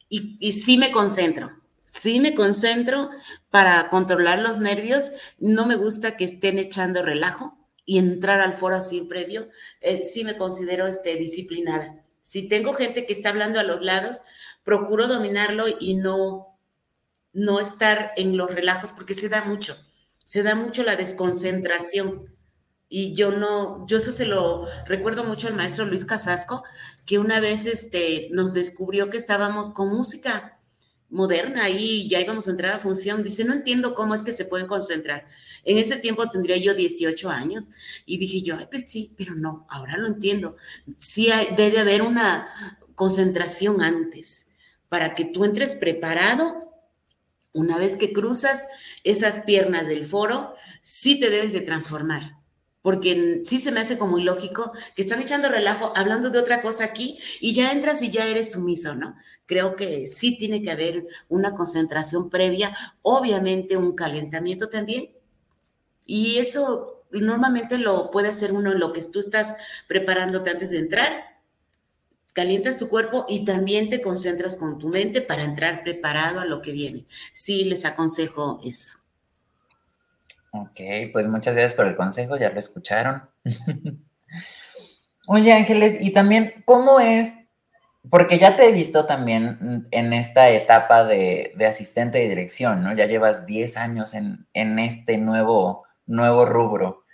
y sí me concentro, sí me concentro para controlar los nervios, no me gusta que estén echando relajo y entrar al foro así previo, eh, sí me considero este, disciplinada. Si tengo gente que está hablando a los lados, procuro dominarlo y no, no estar en los relajos porque se da mucho, se da mucho la desconcentración y yo no, yo eso se lo recuerdo mucho al maestro Luis Casasco, que una vez este, nos descubrió que estábamos con música moderna y ya íbamos a entrar a función. Dice, no entiendo cómo es que se pueden concentrar. En ese tiempo tendría yo 18 años y dije yo, pues sí, pero no, ahora lo entiendo. Sí debe haber una concentración antes para que tú entres preparado. Una vez que cruzas esas piernas del foro, sí te debes de transformar porque sí se me hace como ilógico que están echando relajo, hablando de otra cosa aquí y ya entras y ya eres sumiso, ¿no? Creo que sí tiene que haber una concentración previa, obviamente un calentamiento también. Y eso normalmente lo puede hacer uno en lo que tú estás preparándote antes de entrar. Calientas tu cuerpo y también te concentras con tu mente para entrar preparado a lo que viene. Sí, les aconsejo eso. Ok, pues muchas gracias por el consejo, ya lo escucharon. Oye, Ángeles, y también, ¿cómo es? Porque ya te he visto también en esta etapa de, asistente de dirección, ¿no? Ya llevas 10 años en, este nuevo, nuevo rubro.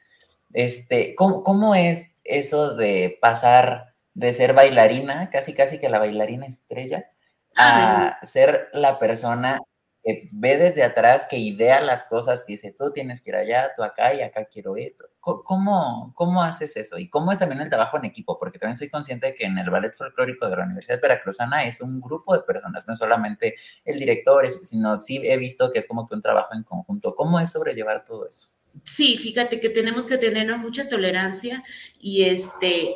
Este, ¿cómo, ¿Cómo es eso de pasar de ser bailarina, casi casi que la bailarina estrella, a ser la persona que ve desde atrás, que idea las cosas, que dice, tú tienes que ir allá, tú acá y acá quiero esto. ¿Cómo, cómo haces eso? Y cómo es también el trabajo en equipo, porque también soy consciente de que en el ballet folclórico de la Universidad Veracruzana es un grupo de personas, no solamente el director, sino sí he visto que es como que un trabajo en conjunto. ¿Cómo es sobrellevar todo eso? Sí, fíjate que tenemos que tener mucha tolerancia y este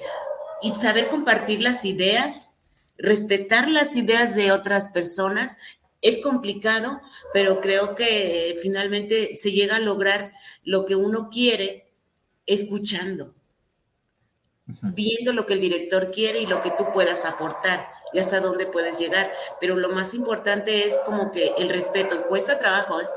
y saber compartir las ideas, respetar las ideas de otras personas. Es complicado, pero creo que finalmente se llega a lograr lo que uno quiere escuchando, viendo lo que el director quiere y lo que tú puedas aportar y hasta dónde puedes llegar. Pero lo más importante es como que el respeto. Cuesta trabajo, ¿eh?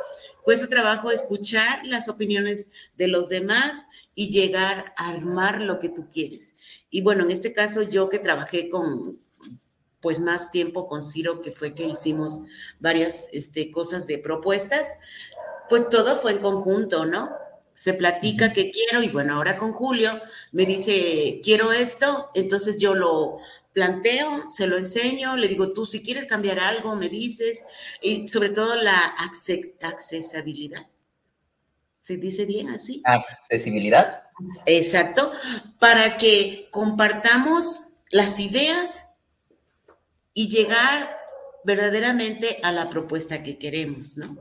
Cuesta trabajo escuchar las opiniones de los demás y llegar a armar lo que tú quieres. Y bueno, en este caso yo que trabajé con pues más tiempo con Ciro, que fue que hicimos varias este, cosas de propuestas, pues todo fue en conjunto, ¿no? Se platica que quiero y bueno, ahora con Julio me dice, quiero esto, entonces yo lo, planteo, se lo enseño, le digo, tú si quieres cambiar algo, me dices, y sobre todo la accesibilidad. ¿Se dice bien así? Accesibilidad. Exacto, para que compartamos las ideas y llegar verdaderamente a la propuesta que queremos, ¿no?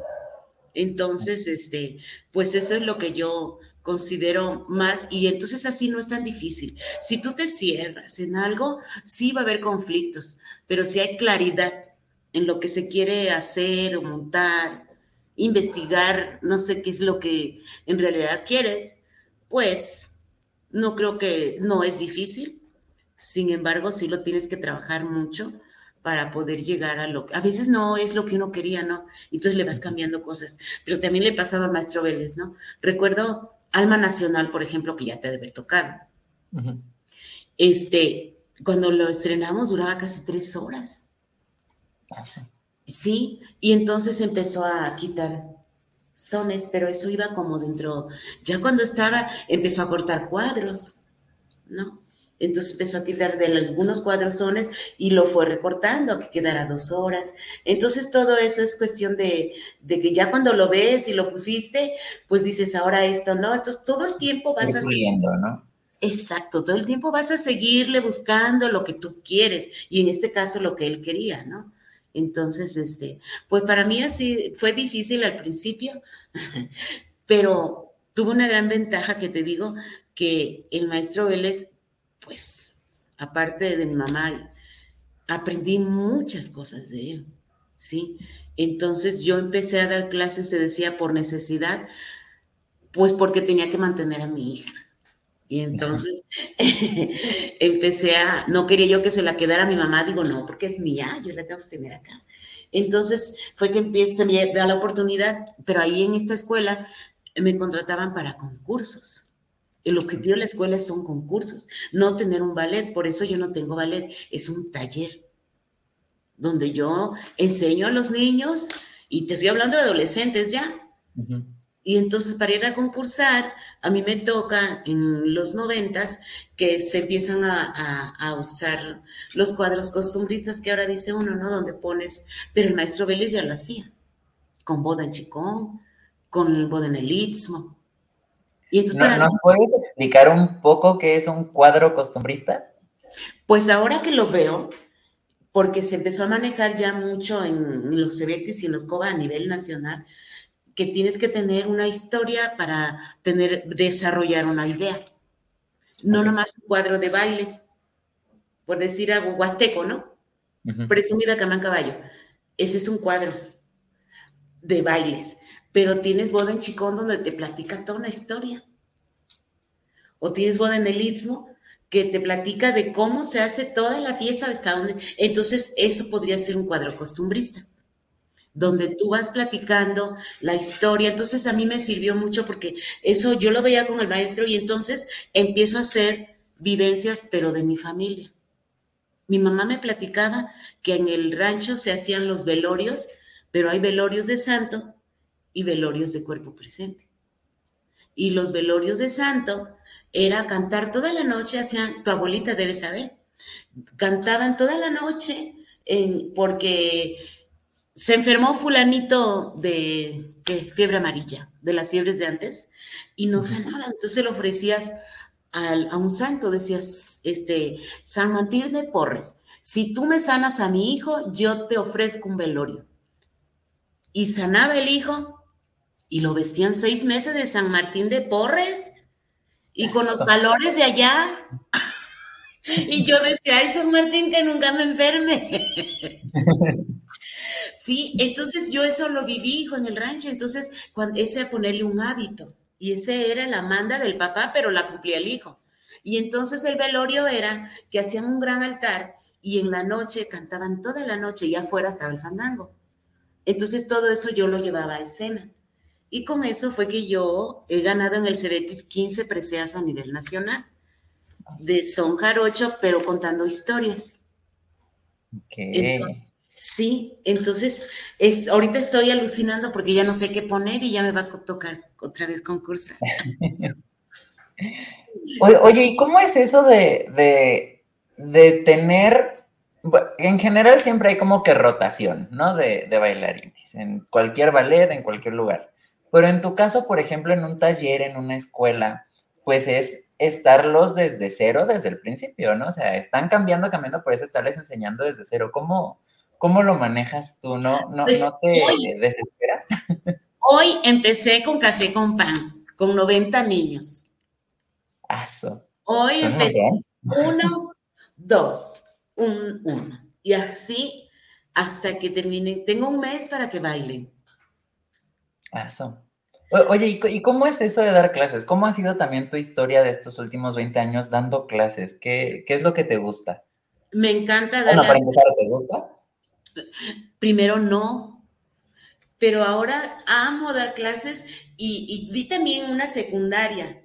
Entonces, este, pues eso es lo que yo considero más, y entonces así no es tan difícil. Si tú te cierras en algo, sí va a haber conflictos, pero si hay claridad en lo que se quiere hacer o montar, investigar, no sé qué es lo que en realidad quieres, pues no creo que no es difícil. Sin embargo, sí lo tienes que trabajar mucho para poder llegar a lo que a veces no es lo que uno quería, ¿no? Entonces le vas cambiando cosas. Pero también le pasaba a Maestro Vélez, ¿no? Recuerdo Alma Nacional, por ejemplo, que ya te debe haber tocado. Este, cuando lo estrenamos duraba casi tres horas. Ah, sí. sí, y entonces empezó a quitar sones, pero eso iba como dentro, ya cuando estaba, empezó a cortar cuadros, ¿no? Entonces empezó a quitar de algunos cuadros sones y lo fue recortando, que quedara dos horas. Entonces todo eso es cuestión de, que ya cuando lo ves y lo pusiste, pues dices, ahora esto, ¿no? Entonces todo el tiempo vas a... ¿no? Exacto, todo el tiempo vas a seguirle buscando lo que tú quieres y en este caso lo que él quería, ¿no? Entonces, este, pues para mí así fue difícil al principio, pero tuvo una gran ventaja que te digo que el maestro Vélez pues, aparte de mi mamá, aprendí muchas cosas de él, ¿sí? Entonces yo empecé a dar clases, se decía, por necesidad, pues porque tenía que mantener a mi hija. Y entonces empecé a, no quería yo que se la quedara mi mamá, digo, no, porque es mía, yo la tengo que tener acá. Entonces fue que empieza, me da la oportunidad, pero ahí en esta escuela me contrataban para concursos. El objetivo de la escuela son concursos, no tener un ballet. Por eso yo no tengo ballet, es un taller donde yo enseño a los niños y te estoy hablando de adolescentes ya. Y entonces para ir a concursar, a mí me toca en los noventas que se empiezan a, usar los cuadros costumbristas que ahora dice uno, ¿no? Donde pones, pero el maestro Vélez ya lo hacía, con boda en chicón, con boda en el istmo, ¿Nos puedes explicar un poco qué es un cuadro costumbrista? Pues ahora que lo veo, porque se empezó a manejar ya mucho en los Cebetis y en los COBA a nivel nacional, que tienes que tener una historia para tener, desarrollar una idea. No nomás un cuadro de bailes, por decir algo huasteco, ¿no? Presumida Camán Caballo. Ese es un cuadro de bailes pero tienes boda en Chicón donde te platica toda una historia. O tienes boda en el Istmo que te platica de cómo se hace toda la fiesta de cada donde. Entonces, eso podría ser un cuadro costumbrista, donde tú vas platicando la historia. Entonces, a mí me sirvió mucho porque eso yo lo veía con el maestro y entonces empiezo a hacer vivencias, pero de mi familia. Mi mamá me platicaba que en el rancho se hacían los velorios, pero hay velorios de santo y velorios de cuerpo presente. Y los velorios de santo era cantar toda la noche, hacían, tu abuelita debe saber, cantaban toda la noche porque se enfermó fulanito de ¿qué? fiebre amarilla, de las fiebres de antes, y no sanaba. Entonces le ofrecías a un santo, decías, este, San Martín de Porres, si tú me sanas a mi hijo, yo te ofrezco un velorio. Y sanaba el hijo y lo vestían seis meses de San Martín de Porres y con los calores de allá. y yo decía, ay, San Martín, que nunca me enferme. sí, entonces yo eso lo viví, hijo, en el rancho. Entonces, cuando, ese ponerle un hábito. Y ese era la manda del papá, pero la cumplía el hijo. Y entonces el velorio era que hacían un gran altar y en la noche cantaban toda la noche y afuera estaba el fandango. Entonces todo eso yo lo llevaba a escena. Y con eso fue que yo he ganado en el Cebetis 15 preseas a nivel nacional de son jarocho, pero contando historias. sí, entonces es, ahorita estoy alucinando porque ya no sé qué poner y ya me va a tocar otra vez concursar. Oye, ¿y cómo es eso de, de, tener, en general siempre hay como que rotación, ¿no? De, de bailarines, en cualquier ballet, en cualquier lugar. Pero en tu caso, por ejemplo, en un taller, en una escuela, pues es estarlos desde cero, desde el principio, ¿no? O sea, están cambiando, cambiando, por eso estarles enseñando desde cero. ¿Cómo, cómo lo manejas tú? ¿No, no, pues ¿no te desespera? Hoy empecé con café con pan, con 90 niños. Hoy empecé uno, dos, un, uno. Y así hasta que termine. Tengo un mes para que bailen. Eso. Oye, ¿y cómo es eso de dar clases? ¿Cómo ha sido también tu historia de estos últimos 20 años dando clases? ¿Qué, es lo que te gusta? Me encanta dar Bueno, para empezar, ¿te gusta? Primero no, pero ahora amo dar clases y, y vi también una secundaria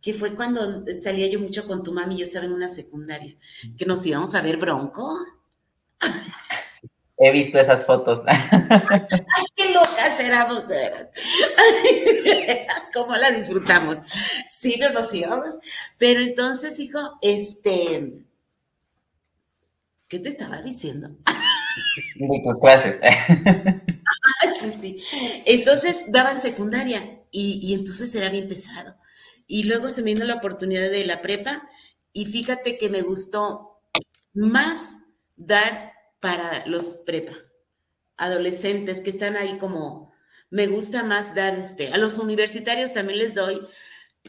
que fue cuando salía yo mucho con tu mami, yo estaba en una secundaria, que nos íbamos a ver bronco. He visto esas fotos. Locas éramos, eras. Cómo la disfrutamos. Sí, nos íbamos. Pero entonces, hijo, este, ¿qué te estaba diciendo? De tus clases. sí, sí. Entonces daban secundaria y, y entonces era bien pesado. Y luego se me vino la oportunidad de la prepa y fíjate que me gustó más dar para los prepa, adolescentes que están ahí como, me gusta más dar este, a los universitarios también les doy,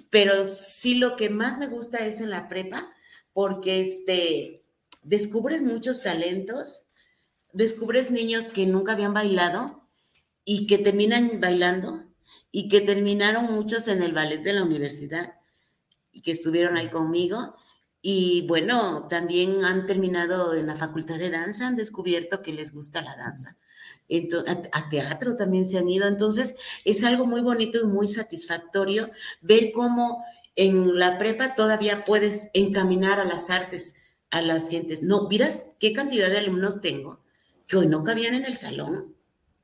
pero sí lo que más me gusta es en la prepa, porque este, descubres muchos talentos, descubres niños que nunca habían bailado y que terminan bailando y que terminaron muchos en el ballet de la universidad y que estuvieron ahí conmigo. Y bueno, también han terminado en la facultad de danza, han descubierto que les gusta la danza. Entonces, a, teatro también se han ido. Entonces, es algo muy bonito y muy satisfactorio ver cómo en la prepa todavía puedes encaminar a las artes a las gentes. No, miras qué cantidad de alumnos tengo que hoy no cabían en el salón.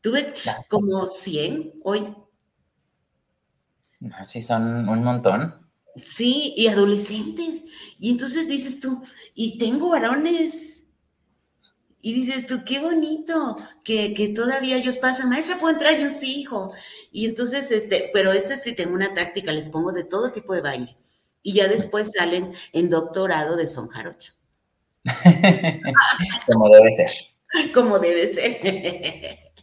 Tuve como 100 hoy Así son un montón. Sí, y adolescentes. Y entonces dices tú, y tengo varones. Y dices tú, qué bonito que, que todavía ellos pasan, maestra, ¿puedo entrar? Yo sí, hijo. Y entonces, este, pero eso sí tengo una táctica, les pongo de todo tipo de baile. Y ya después salen en doctorado de son jarocho. Como debe ser. Como debe ser.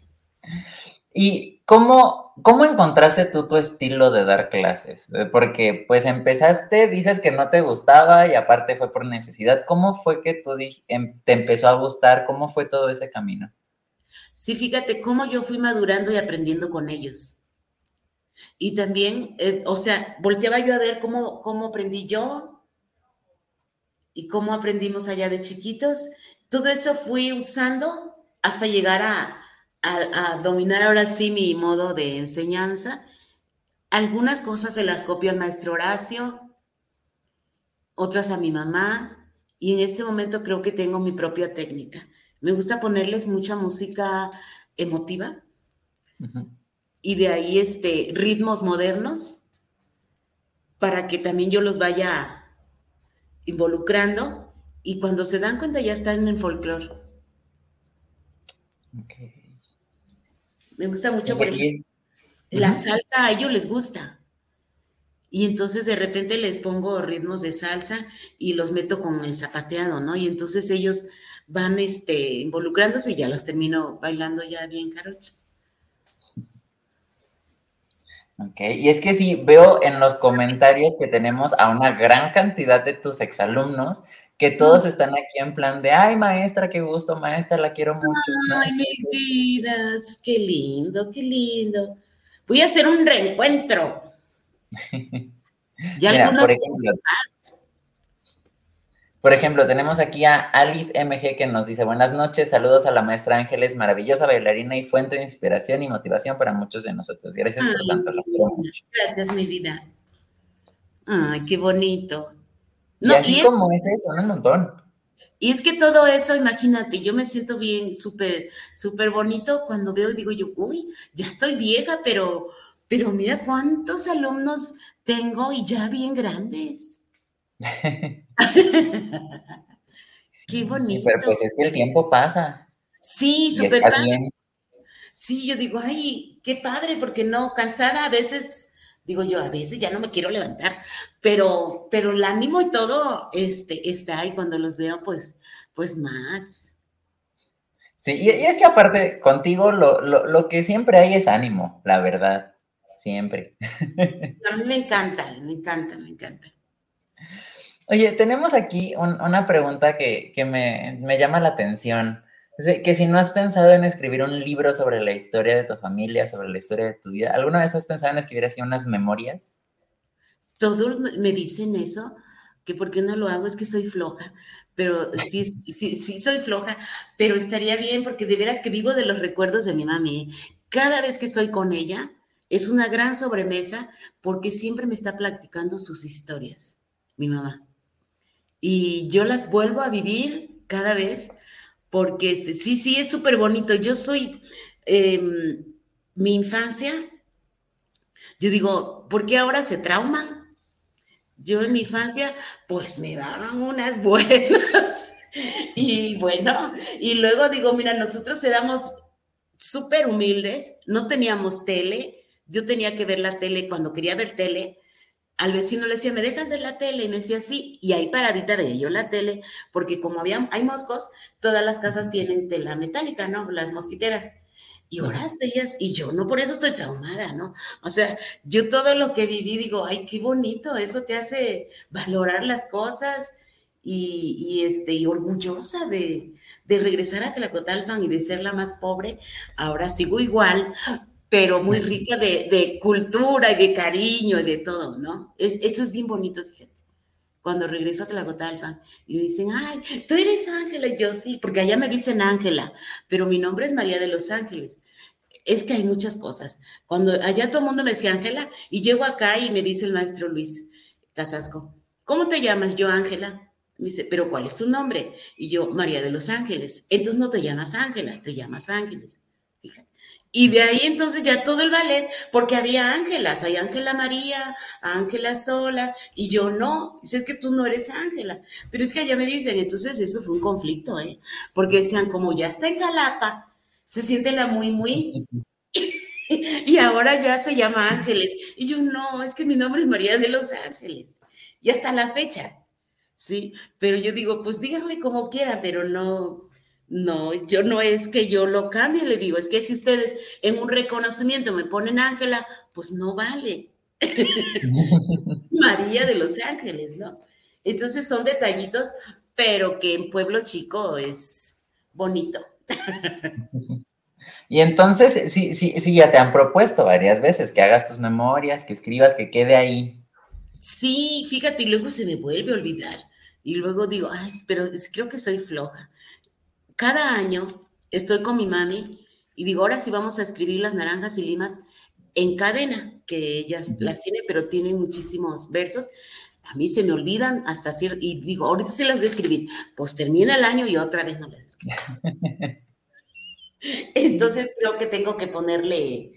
¿Y cómo, cómo encontraste tú tu estilo de dar clases? Eh, porque pues empezaste, dices que no te gustaba y aparte fue por necesidad. ¿Cómo fue que tú em, te empezó a gustar? ¿Cómo fue todo ese camino? Sí, fíjate cómo yo fui madurando y aprendiendo con ellos. Y también, eh, o sea, volteaba yo a ver cómo, cómo aprendí yo y cómo aprendimos allá de chiquitos. Todo eso fui usando hasta llegar a, a, dominar ahora sí mi modo de enseñanza. Algunas cosas se las copio al maestro Horacio, otras a mi mamá, y en este momento creo que tengo mi propia técnica. Me gusta ponerles mucha música emotiva y de ahí este, ritmos modernos para que también yo los vaya involucrando y cuando se dan cuenta ya están en el folclore. Okay. Me gusta mucho porque la salsa a ellos les gusta. Y entonces de repente les pongo ritmos de salsa y los meto con el zapateado, ¿no? Y entonces ellos van este, involucrándose y ya los termino bailando ya bien carocho. Ok, y es que sí, veo en los comentarios que tenemos a una gran cantidad de tus exalumnos que todos están aquí en plan de, ay, maestra, qué gusto, maestra, la quiero mucho. Ay, mis vidas, qué lindo, qué lindo. Voy a hacer un reencuentro. Ya Mira, por ejemplo, por ejemplo, tenemos aquí a Alice MG que nos dice, buenas noches, saludos a la maestra Ángeles, maravillosa bailarina y fuente de inspiración y motivación para muchos de nosotros. Gracias por tanto, la quiero mucho. Gracias, mi vida. Ay, qué bonito. No, y así como es eso, un montón. Y es que todo eso, imagínate, yo me siento bien, súper, súper bonito cuando veo y digo yo, uy, ya estoy vieja, pero, pero mira cuántos alumnos tengo y ya bien grandes. Qué bonito. Pero pues es que el tiempo pasa. Sí, súper padre. Sí, yo digo, ay, qué padre, porque no, cansada a veces, digo yo, a veces ya no me quiero levantar, pero, pero el ánimo y todo este, está ahí cuando los veo, pues, pues más. Sí, y, es que aparte, contigo lo, lo que siempre hay es ánimo, la verdad, siempre. A mí me encanta, me encanta, me encanta. Oye, tenemos aquí una pregunta que, me, llama la atención. Que si no has pensado en escribir un libro sobre la historia de tu familia, sobre la historia de tu vida, ¿alguna vez has pensado en escribir así unas memorias? Todos me dicen eso, que por qué no lo hago, es que soy floja, pero sí, sí, sí soy floja, pero estaría bien porque de veras que vivo de los recuerdos de mi mami. Cada vez que estoy con ella, es una gran sobremesa porque siempre me está platicando sus historias, mi mamá y yo las vuelvo a vivir cada vez porque este, sí, sí, es súper bonito. Yo soy, em, mi infancia, yo digo, ¿por qué ahora se trauman? Yo en mi infancia, pues me daban unas buenas. y bueno, y luego digo, mira, nosotros éramos súper humildes, no teníamos tele, yo tenía que ver la tele cuando quería ver tele, al vecino le decía, ¿me dejas ver la tele? Y me decía, sí, y ahí paradita de yo la tele, porque como había, hay moscos, todas las casas tienen tela metálica, ¿no? Las mosquiteras. Y horas veías, y yo no por eso estoy traumada, ¿no? O sea, yo todo lo que viví digo, ay, qué bonito, eso te hace valorar las cosas y, y este, y orgullosa de, de regresar a Tlacotalpan y de ser la más pobre. Ahora sigo igual, pero muy rica de, cultura y de cariño y de todo, ¿no? eso es bien bonito, fíjate. Cuando regreso a Tlacotalpan y me dicen, ay, tú eres Ángela, y yo sí, porque allá me dicen Ángela, pero mi nombre es María de los Ángeles. Es que hay muchas cosas. Cuando allá todo el mundo me decía Ángela, y llego acá y me dice el maestro Luis Casasco, ¿cómo te llamas yo, Ángela? Me dice, ¿pero cuál es tu nombre? Y yo, María de los Ángeles. Entonces no te llamas Ángela, te llamas Ángeles. Y de ahí entonces ya todo el ballet, porque había ángelas, hay Ángela María, Ángela Sola, y yo no, dice, es que tú no eres Ángela. Pero es que allá me dicen, entonces eso fue un conflicto, ¿eh? Porque decían, como ya está en Jalapa, se siente la muy, muy, y ahora ya se llama Ángeles. Y yo no, es que mi nombre es María de los Ángeles. Y hasta la fecha, ¿sí? Pero yo digo, pues díganme como quiera, pero no, no, yo no es que yo lo cambie, le digo, es que si ustedes en un reconocimiento me ponen Ángela, pues no vale. María de los Ángeles, ¿no? Entonces son detallitos, pero que en pueblo chico es bonito. Y entonces, sí, sí, sí, ya te han propuesto varias veces que hagas tus memorias, que escribas, que quede ahí. Sí, fíjate, y luego se me vuelve a olvidar. Y luego digo, ay, pero creo que soy floja cada año estoy con mi mami y digo, ahora sí vamos a escribir las naranjas y limas en cadena, que ellas las tiene, pero tienen muchísimos versos. A mí se me olvidan hasta cierto, y digo, ahorita sí las voy a escribir. Pues termina el año y otra vez no las escribo. Entonces creo que tengo que ponerle,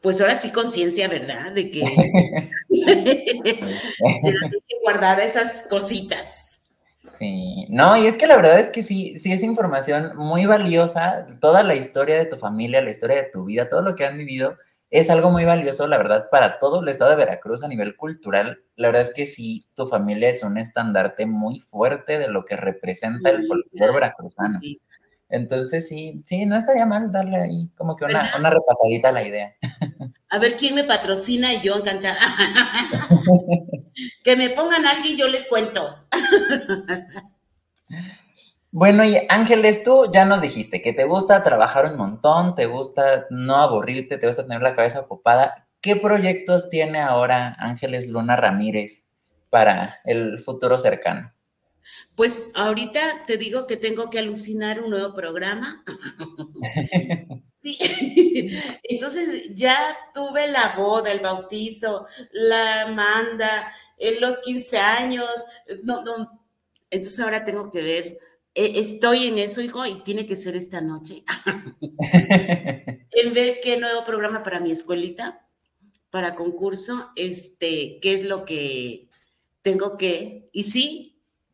pues ahora sí conciencia, ¿verdad? De que, que guardar esas cositas. Sí, no, y es que la verdad es que sí, sí es información muy valiosa, toda la historia de tu familia, la historia de tu vida, todo lo que han vivido, es algo muy valioso, la verdad, para todo el estado de Veracruz a nivel cultural. La verdad es que sí, tu familia es un estandarte muy fuerte de lo que representa el folclore veracruzano. Entonces, sí, sí, no estaría mal darle ahí como que una, una repasadita a la idea. A ver quién me patrocina y yo encantada. que me pongan alguien, yo les cuento. Bueno, y Ángeles, tú ya nos dijiste que te gusta trabajar un montón, te gusta no aburrirte, te gusta tener la cabeza ocupada. ¿Qué proyectos tiene ahora Ángeles Luna Ramírez para el futuro cercano? Pues ahorita te digo que tengo que alucinar un nuevo programa. Entonces ya tuve la boda, el bautizo, la manda, los 15 años. No, no. Entonces ahora tengo que ver eh, estoy en eso, hijo, y tiene que ser esta noche. en ver qué nuevo programa para mi escuelita, para concurso, este, qué es lo que tengo que, y sí,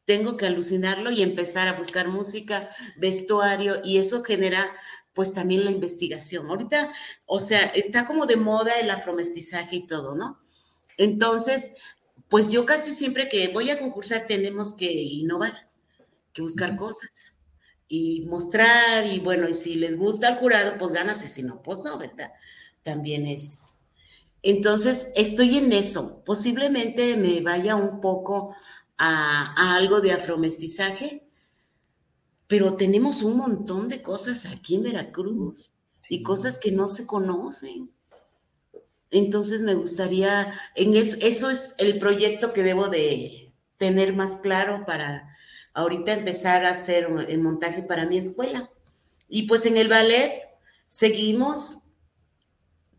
tengo que alucinarlo y empezar a buscar música, vestuario, y eso genera pues también la investigación. Ahorita, o sea, está como de moda el afromestizaje y todo, ¿no? Entonces, pues yo casi siempre que voy a concursar tenemos que innovar buscar cosas y mostrar y bueno, y si les gusta al jurado, pues ganas y si no, pues no, ¿verdad? También es. Entonces, estoy en eso. Posiblemente me vaya un poco a, algo de afromestizaje, pero tenemos un montón de cosas aquí en Veracruz y cosas que no se conocen. Entonces me gustaría, en eso, eso es el proyecto que debo de tener más claro para ahorita empezar a hacer el montaje para mi escuela. Y pues en el ballet seguimos,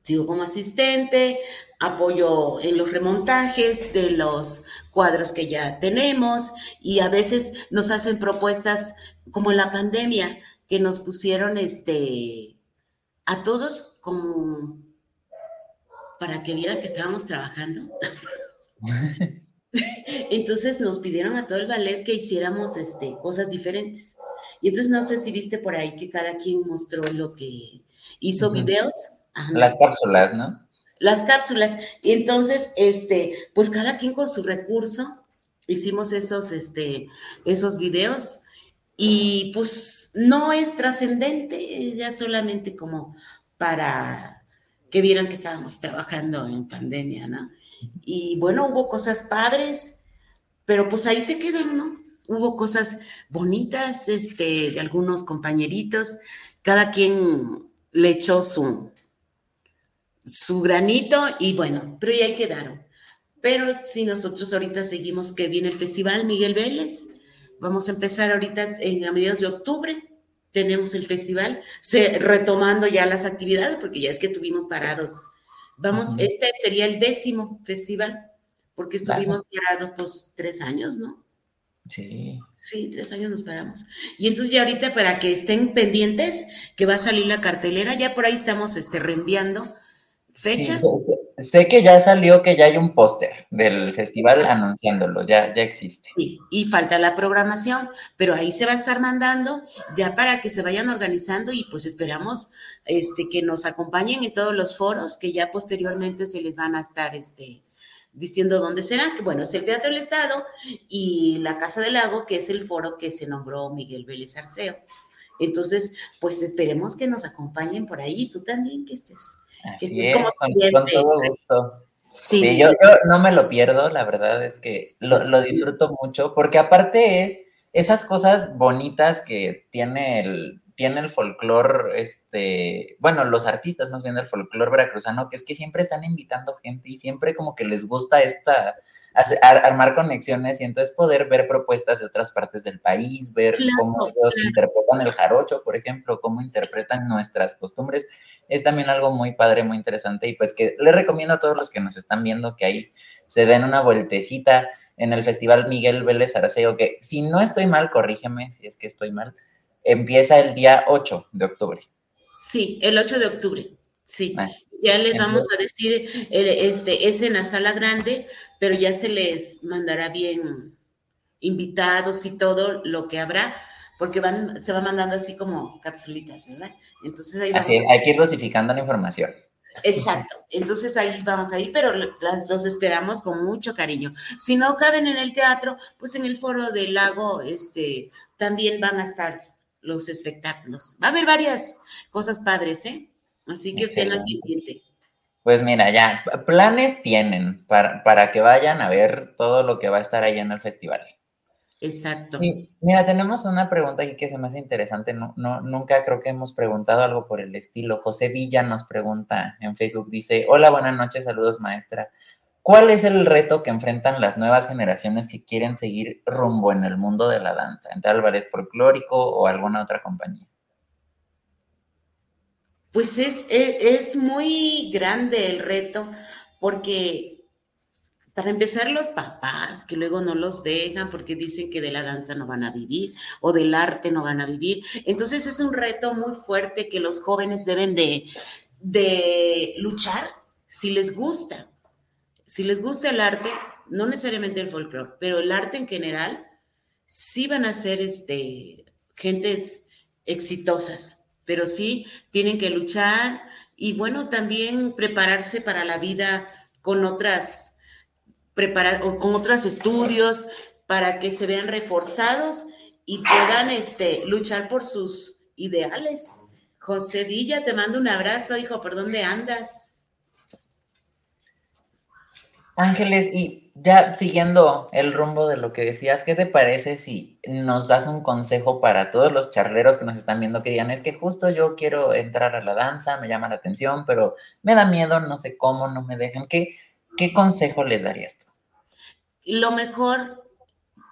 sigo como asistente, apoyo en los remontajes de los cuadros que ya tenemos y a veces nos hacen propuestas como la pandemia que nos pusieron este a todos como para que vieran que estábamos trabajando. Entonces nos pidieron a todo el ballet que hiciéramos este, cosas diferentes. Y entonces no sé si viste por ahí que cada quien mostró lo que hizo videos. Las cápsulas, ¿no? Las cápsulas. Y entonces, este, pues cada quien con su recurso hicimos esos, este, esos videos. Y pues no es trascendente, ya solamente como para que vieran que estábamos trabajando en pandemia, ¿no? Y bueno, hubo cosas padres, pero pues ahí se quedan, ¿no? Hubo cosas bonitas, este, de algunos compañeritos, cada quien le echó su, su granito y bueno, pero ya quedaron. Pero si nosotros ahorita seguimos que viene el festival Miguel Vélez, vamos a empezar ahorita en, a mediados de octubre, tenemos el festival, se, retomando ya las actividades, porque ya es que estuvimos parados Vamos, este sería el décimo festival, porque estuvimos parados pues tres años, ¿no? Sí. Sí, tres años nos paramos. Y entonces ya ahorita para que estén pendientes, que va a salir la cartelera, ya por ahí estamos este, reenviando fechas. sé que ya salió, que ya hay un póster del festival anunciándolo, ya, ya existe. Sí, y falta la programación, pero ahí se va a estar mandando ya para que se vayan organizando y pues esperamos este, que nos acompañen en todos los foros que ya posteriormente se les van a estar este, diciendo dónde será, que bueno, es el Teatro del Estado y la Casa del Lago, que es el foro que se nombró Miguel Vélez Arceo. Entonces, pues esperemos que nos acompañen por ahí, tú también que estés Así es, con, todo gusto. Sí, yo, no me lo pierdo, la verdad es que lo, disfruto mucho, porque aparte es esas cosas bonitas que tiene el, tiene el folclore, este, bueno, los artistas más bien del folclore veracruzano, que es que siempre están invitando gente y siempre como que les gusta esta, armar conexiones y entonces poder ver propuestas de otras partes del país, ver cómo ellos interpretan el jarocho, por ejemplo, cómo interpretan nuestras costumbres, es también algo muy padre, muy interesante y pues que les recomiendo a todos los que nos están viendo que ahí se den una vueltecita en el Festival Miguel Vélez Arceo, que si no estoy mal, corrígeme si es que estoy mal, empieza el día 8 de octubre. Sí, el 8 de octubre, sí. Ah, ya les vamos a decir, eh, este, es en la sala grande, pero ya se les mandará bien invitados y todo lo que habrá, porque van, se va mandando así como capsulitas, ¿verdad? Entonces ahí vamos Hay que ir dosificando la información. Exacto, entonces ahí vamos a ir, pero los esperamos con mucho cariño. Si no caben en el teatro, pues en el foro del lago, este, también van a estar los espectáculos. Va a haber varias cosas padres, ¿eh? Así que tengan pendiente. Pues mira, ya, planes tienen para, para que vayan a ver todo lo que va a estar ahí en el festival. Exacto. mira, tenemos una pregunta aquí que se me hace interesante. No, no, nunca creo que hemos preguntado algo por el estilo. José Villa nos pregunta en Facebook, dice, hola, buenas noches, saludos maestra. ¿Cuál es el reto que enfrentan las nuevas generaciones que quieren seguir rumbo en el mundo de la danza? ¿Entrar al ballet folclórico o alguna otra compañía? Pues es, es, muy grande el reto porque para empezar los papás que luego no los dejan porque dicen que de la danza no van a vivir o del arte no van a vivir. Entonces es un reto muy fuerte que los jóvenes deben de, de luchar si les gusta. Si les gusta el arte, no necesariamente el folclore, pero el arte en general, sí van a ser este, gentes exitosas pero sí tienen que luchar y bueno, también prepararse para la vida con otras, con otros estudios para que se vean reforzados y puedan este, luchar por sus ideales. José Villa, te mando un abrazo, hijo, ¿por dónde andas? Ángeles, y ya siguiendo el rumbo de lo que decías, ¿qué te parece si nos das un consejo para todos los charleros que nos están viendo que digan, es que justo yo quiero entrar a la danza, me llama la atención, pero me da miedo, no sé cómo, no me dejan? ¿Qué, qué consejo les darías tú? Lo mejor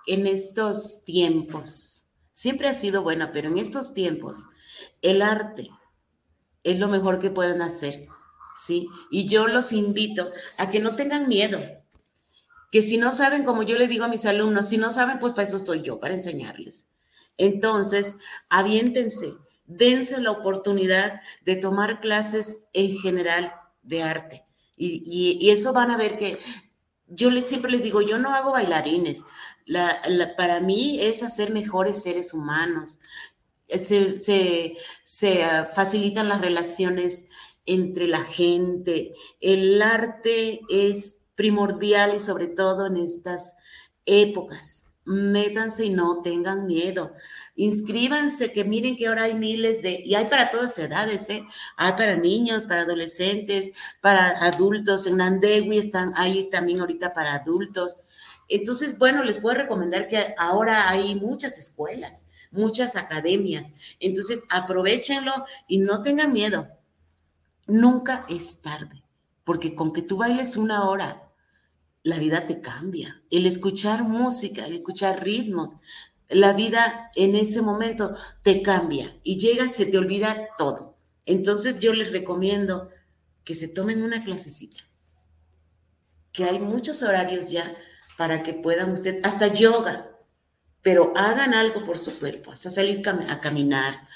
en estos tiempos, siempre ha sido bueno, pero en estos tiempos, el arte es lo mejor que pueden hacer, ¿sí? Y yo los invito a que no tengan miedo que si no saben, como yo le digo a mis alumnos, si no saben, pues para eso estoy yo, para enseñarles. Entonces, aviéntense, dense la oportunidad de tomar clases en general de arte. Y, eso van a ver que yo les, siempre les digo, yo no hago bailarines. para mí es hacer mejores seres humanos. Se, se ah, facilitan las relaciones entre la gente. El arte es primordial y sobre todo en estas épocas. Métanse y no tengan miedo. Inscríbanse, que miren que ahora hay miles de, y hay para todas edades, ¿eh? Hay para niños, para adolescentes, para adultos. En Andegui están ahí también ahorita para adultos. Entonces, bueno, les puedo recomendar que ahora hay muchas escuelas, muchas academias. Entonces, aprovechenlo y no tengan miedo. Nunca es tarde, porque con que tú bailes una hora, la vida te cambia. El escuchar música, el escuchar ritmos, la vida en ese momento te cambia y llega, se te olvida todo. Entonces yo les recomiendo que se tomen una clasecita, que hay muchos horarios ya para que puedan usted, hasta yoga, pero hagan algo por su cuerpo, hasta salir a caminar.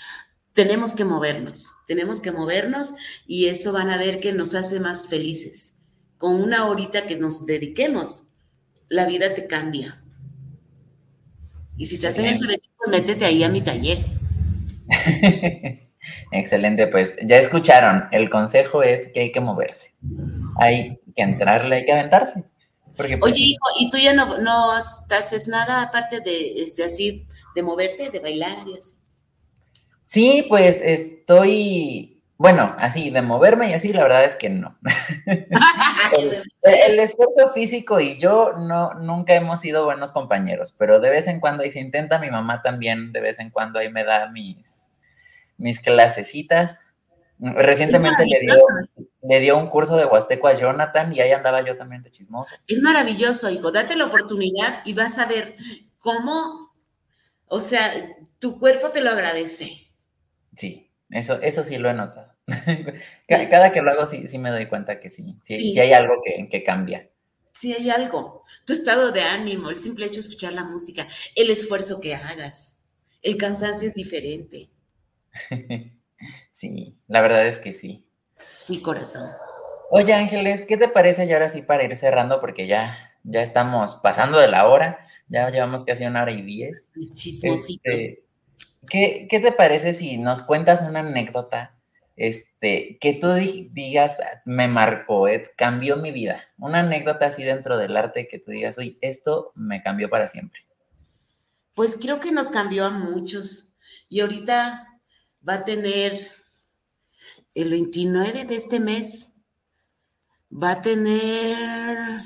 Tenemos que movernos, tenemos que movernos y eso van a ver que nos hace más felices con una horita que nos dediquemos, la vida te cambia. Y si estás en el pues métete ahí a mi taller. Excelente, pues ya escucharon, el consejo es que hay que moverse, hay que entrarle, hay que aventarse. Porque, pues, Oye, hijo, ¿y tú ya no, no haces nada aparte de este, así, de moverte, de bailar y así? Sí, pues estoy bueno, así, de moverme y así, la verdad es que no. el, esfuerzo físico y yo no, nunca hemos sido buenos compañeros, pero de vez en cuando, y se intenta, mi mamá también, de vez en cuando ahí me da mis, mis clasecitas. Recientemente le dio, le dio un curso de Huasteco a Jonathan y ahí andaba yo también de chismoso. Es maravilloso, hijo. Date la oportunidad y vas a ver cómo, o sea, tu cuerpo te lo agradece. Sí, eso, eso sí lo he notado. Cada que lo hago sí, sí me doy cuenta que sí, sí, hay algo que, que cambia. Sí hay algo. Tu estado de ánimo, el simple hecho de escuchar la música, el esfuerzo que hagas, el cansancio es diferente. Sí, la verdad es que sí. Sí, corazón. Oye, Ángeles, ¿qué te parece ya ahora sí para ir cerrando? Porque ya, ya estamos pasando de la hora, ya llevamos casi una hora y diez. Chismositos. Este, ¿qué, ¿Qué te parece si nos cuentas una anécdota este, que tú digas, me marcó, cambió mi vida. Una anécdota así dentro del arte que tú digas, oye, esto me cambió para siempre. Pues creo que nos cambió a muchos. Y ahorita va a tener el 29 de este mes, va a tener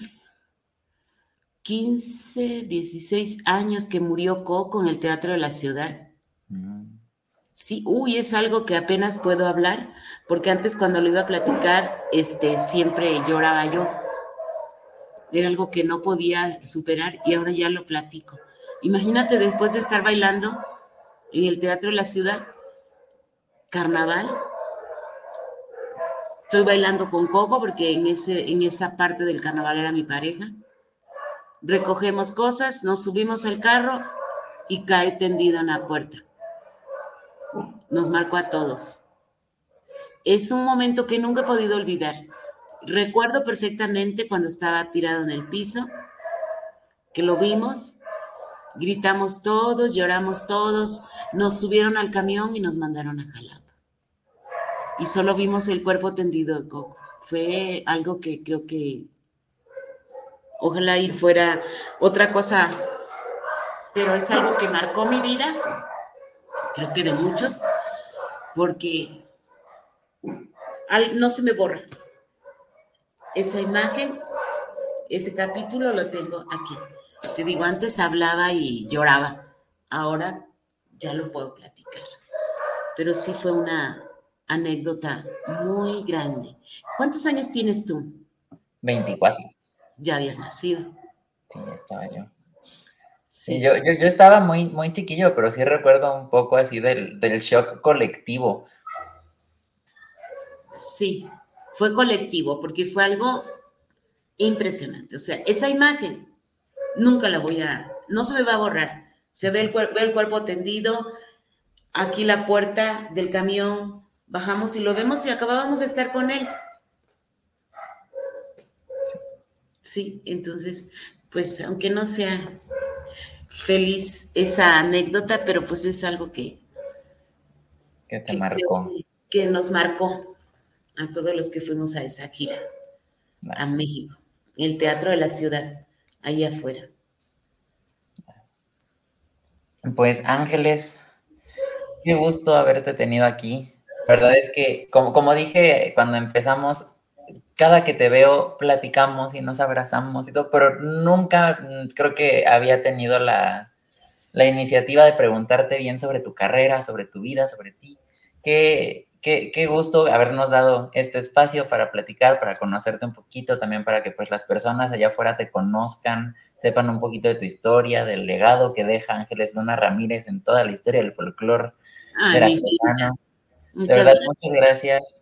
15, 16 años que murió Coco en el Teatro de la Ciudad. Sí, uy, es algo que apenas puedo hablar, porque antes cuando lo iba a platicar, este, siempre lloraba yo. Era algo que no podía superar y ahora ya lo platico. Imagínate después de estar bailando en el Teatro de la Ciudad, carnaval, estoy bailando con Coco porque en, ese, en esa parte del carnaval era mi pareja. Recogemos cosas, nos subimos al carro y cae tendido en la puerta. Nos marcó a todos. Es un momento que nunca he podido olvidar. Recuerdo perfectamente cuando estaba tirado en el piso, que lo vimos, gritamos todos, lloramos todos, nos subieron al camión y nos mandaron a Jalapa. Y solo vimos el cuerpo tendido de Coco. Fue algo que creo que ojalá y fuera otra cosa, pero es algo que marcó mi vida, creo que de muchos, porque no se me borra esa imagen, ese capítulo lo tengo aquí. Te digo, antes hablaba y lloraba, ahora ya lo puedo platicar. Pero sí fue una anécdota muy grande. ¿Cuántos años tienes tú? 24. Ya habías nacido. Sí, estaba yo. Sí, yo, yo, estaba muy, muy chiquillo, pero sí recuerdo un poco así del, del shock colectivo. Sí, fue colectivo, porque fue algo impresionante. O sea, esa imagen nunca la voy a, no se me va a borrar. Se ve el, ve el cuerpo tendido, aquí la puerta del camión, bajamos y lo vemos y acabábamos de estar con él. Sí, entonces, pues aunque no sea feliz esa anécdota, pero pues es algo que... Que te marcó. que nos marcó a todos los que fuimos a esa gira a México, el Teatro de la Ciudad, ahí afuera. Pues Ángeles, qué gusto haberte tenido aquí. La verdad es que, como, como dije cuando empezamos, cada que te veo platicamos y nos abrazamos y todo, pero nunca mm, creo que había tenido la, la iniciativa de preguntarte bien sobre tu carrera, sobre tu vida, sobre ti. ¿Qué, Qué, gusto habernos dado este espacio para platicar, para conocerte un poquito, también para que pues las personas allá afuera te conozcan, sepan un poquito de tu historia, del legado que deja Ángeles Luna Ramírez en toda la historia del folclore veracruzano. Muchas, verdad, muchas gracias.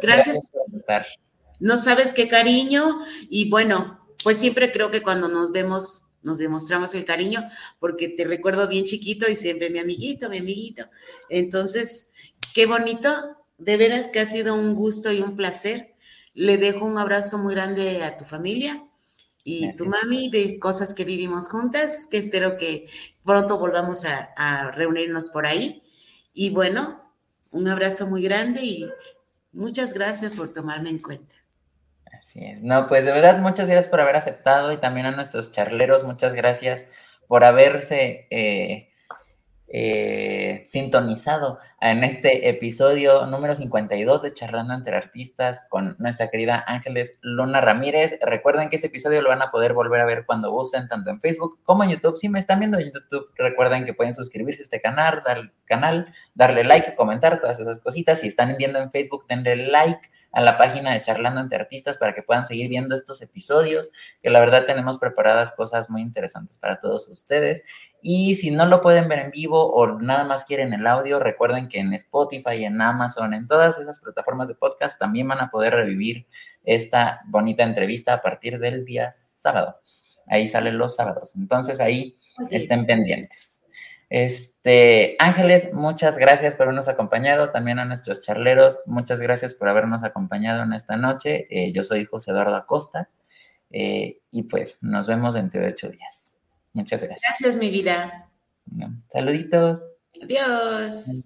Gracias. gracias no sabes qué cariño y bueno, pues siempre creo que cuando nos vemos nos demostramos el cariño porque te recuerdo bien chiquito y siempre mi amiguito, mi amiguito. Entonces, qué bonito de veras que ha sido un gusto y un placer. Le dejo un abrazo muy grande a tu familia y tu mami, de cosas que vivimos juntas, que espero que pronto volvamos a, reunirnos por ahí. Y bueno, un abrazo muy grande y muchas gracias por tomarme en cuenta. No, pues de verdad, muchas gracias por haber aceptado y también a nuestros charleros, muchas gracias por haberse eh, eh, sintonizado en este episodio número 52 de Charlando entre Artistas con nuestra querida Ángeles Luna Ramírez. Recuerden que este episodio lo van a poder volver a ver cuando gusten, tanto en Facebook como en YouTube. Si me están viendo en YouTube, recuerden que pueden suscribirse a este canal, dar, canal, darle like, comentar todas esas cositas. Si están viendo en Facebook, denle like a la página de Charlando entre Artistas para que puedan seguir viendo estos episodios, que la verdad tenemos preparadas cosas muy interesantes para todos ustedes. Y si no lo pueden ver en vivo o nada más quieren el audio, recuerden que en Spotify, en Amazon, en todas esas plataformas de podcast también van a poder revivir esta bonita entrevista a partir del día sábado. Ahí salen los sábados. Entonces ahí estén pendientes. Este, Ángeles, muchas gracias por habernos acompañado. También a nuestros charleros, muchas gracias por habernos acompañado en esta noche. Eh, yo soy José Eduardo Acosta eh, y pues nos vemos dentro de ocho días. Muchas gracias. Gracias, mi vida. saluditos. Adiós.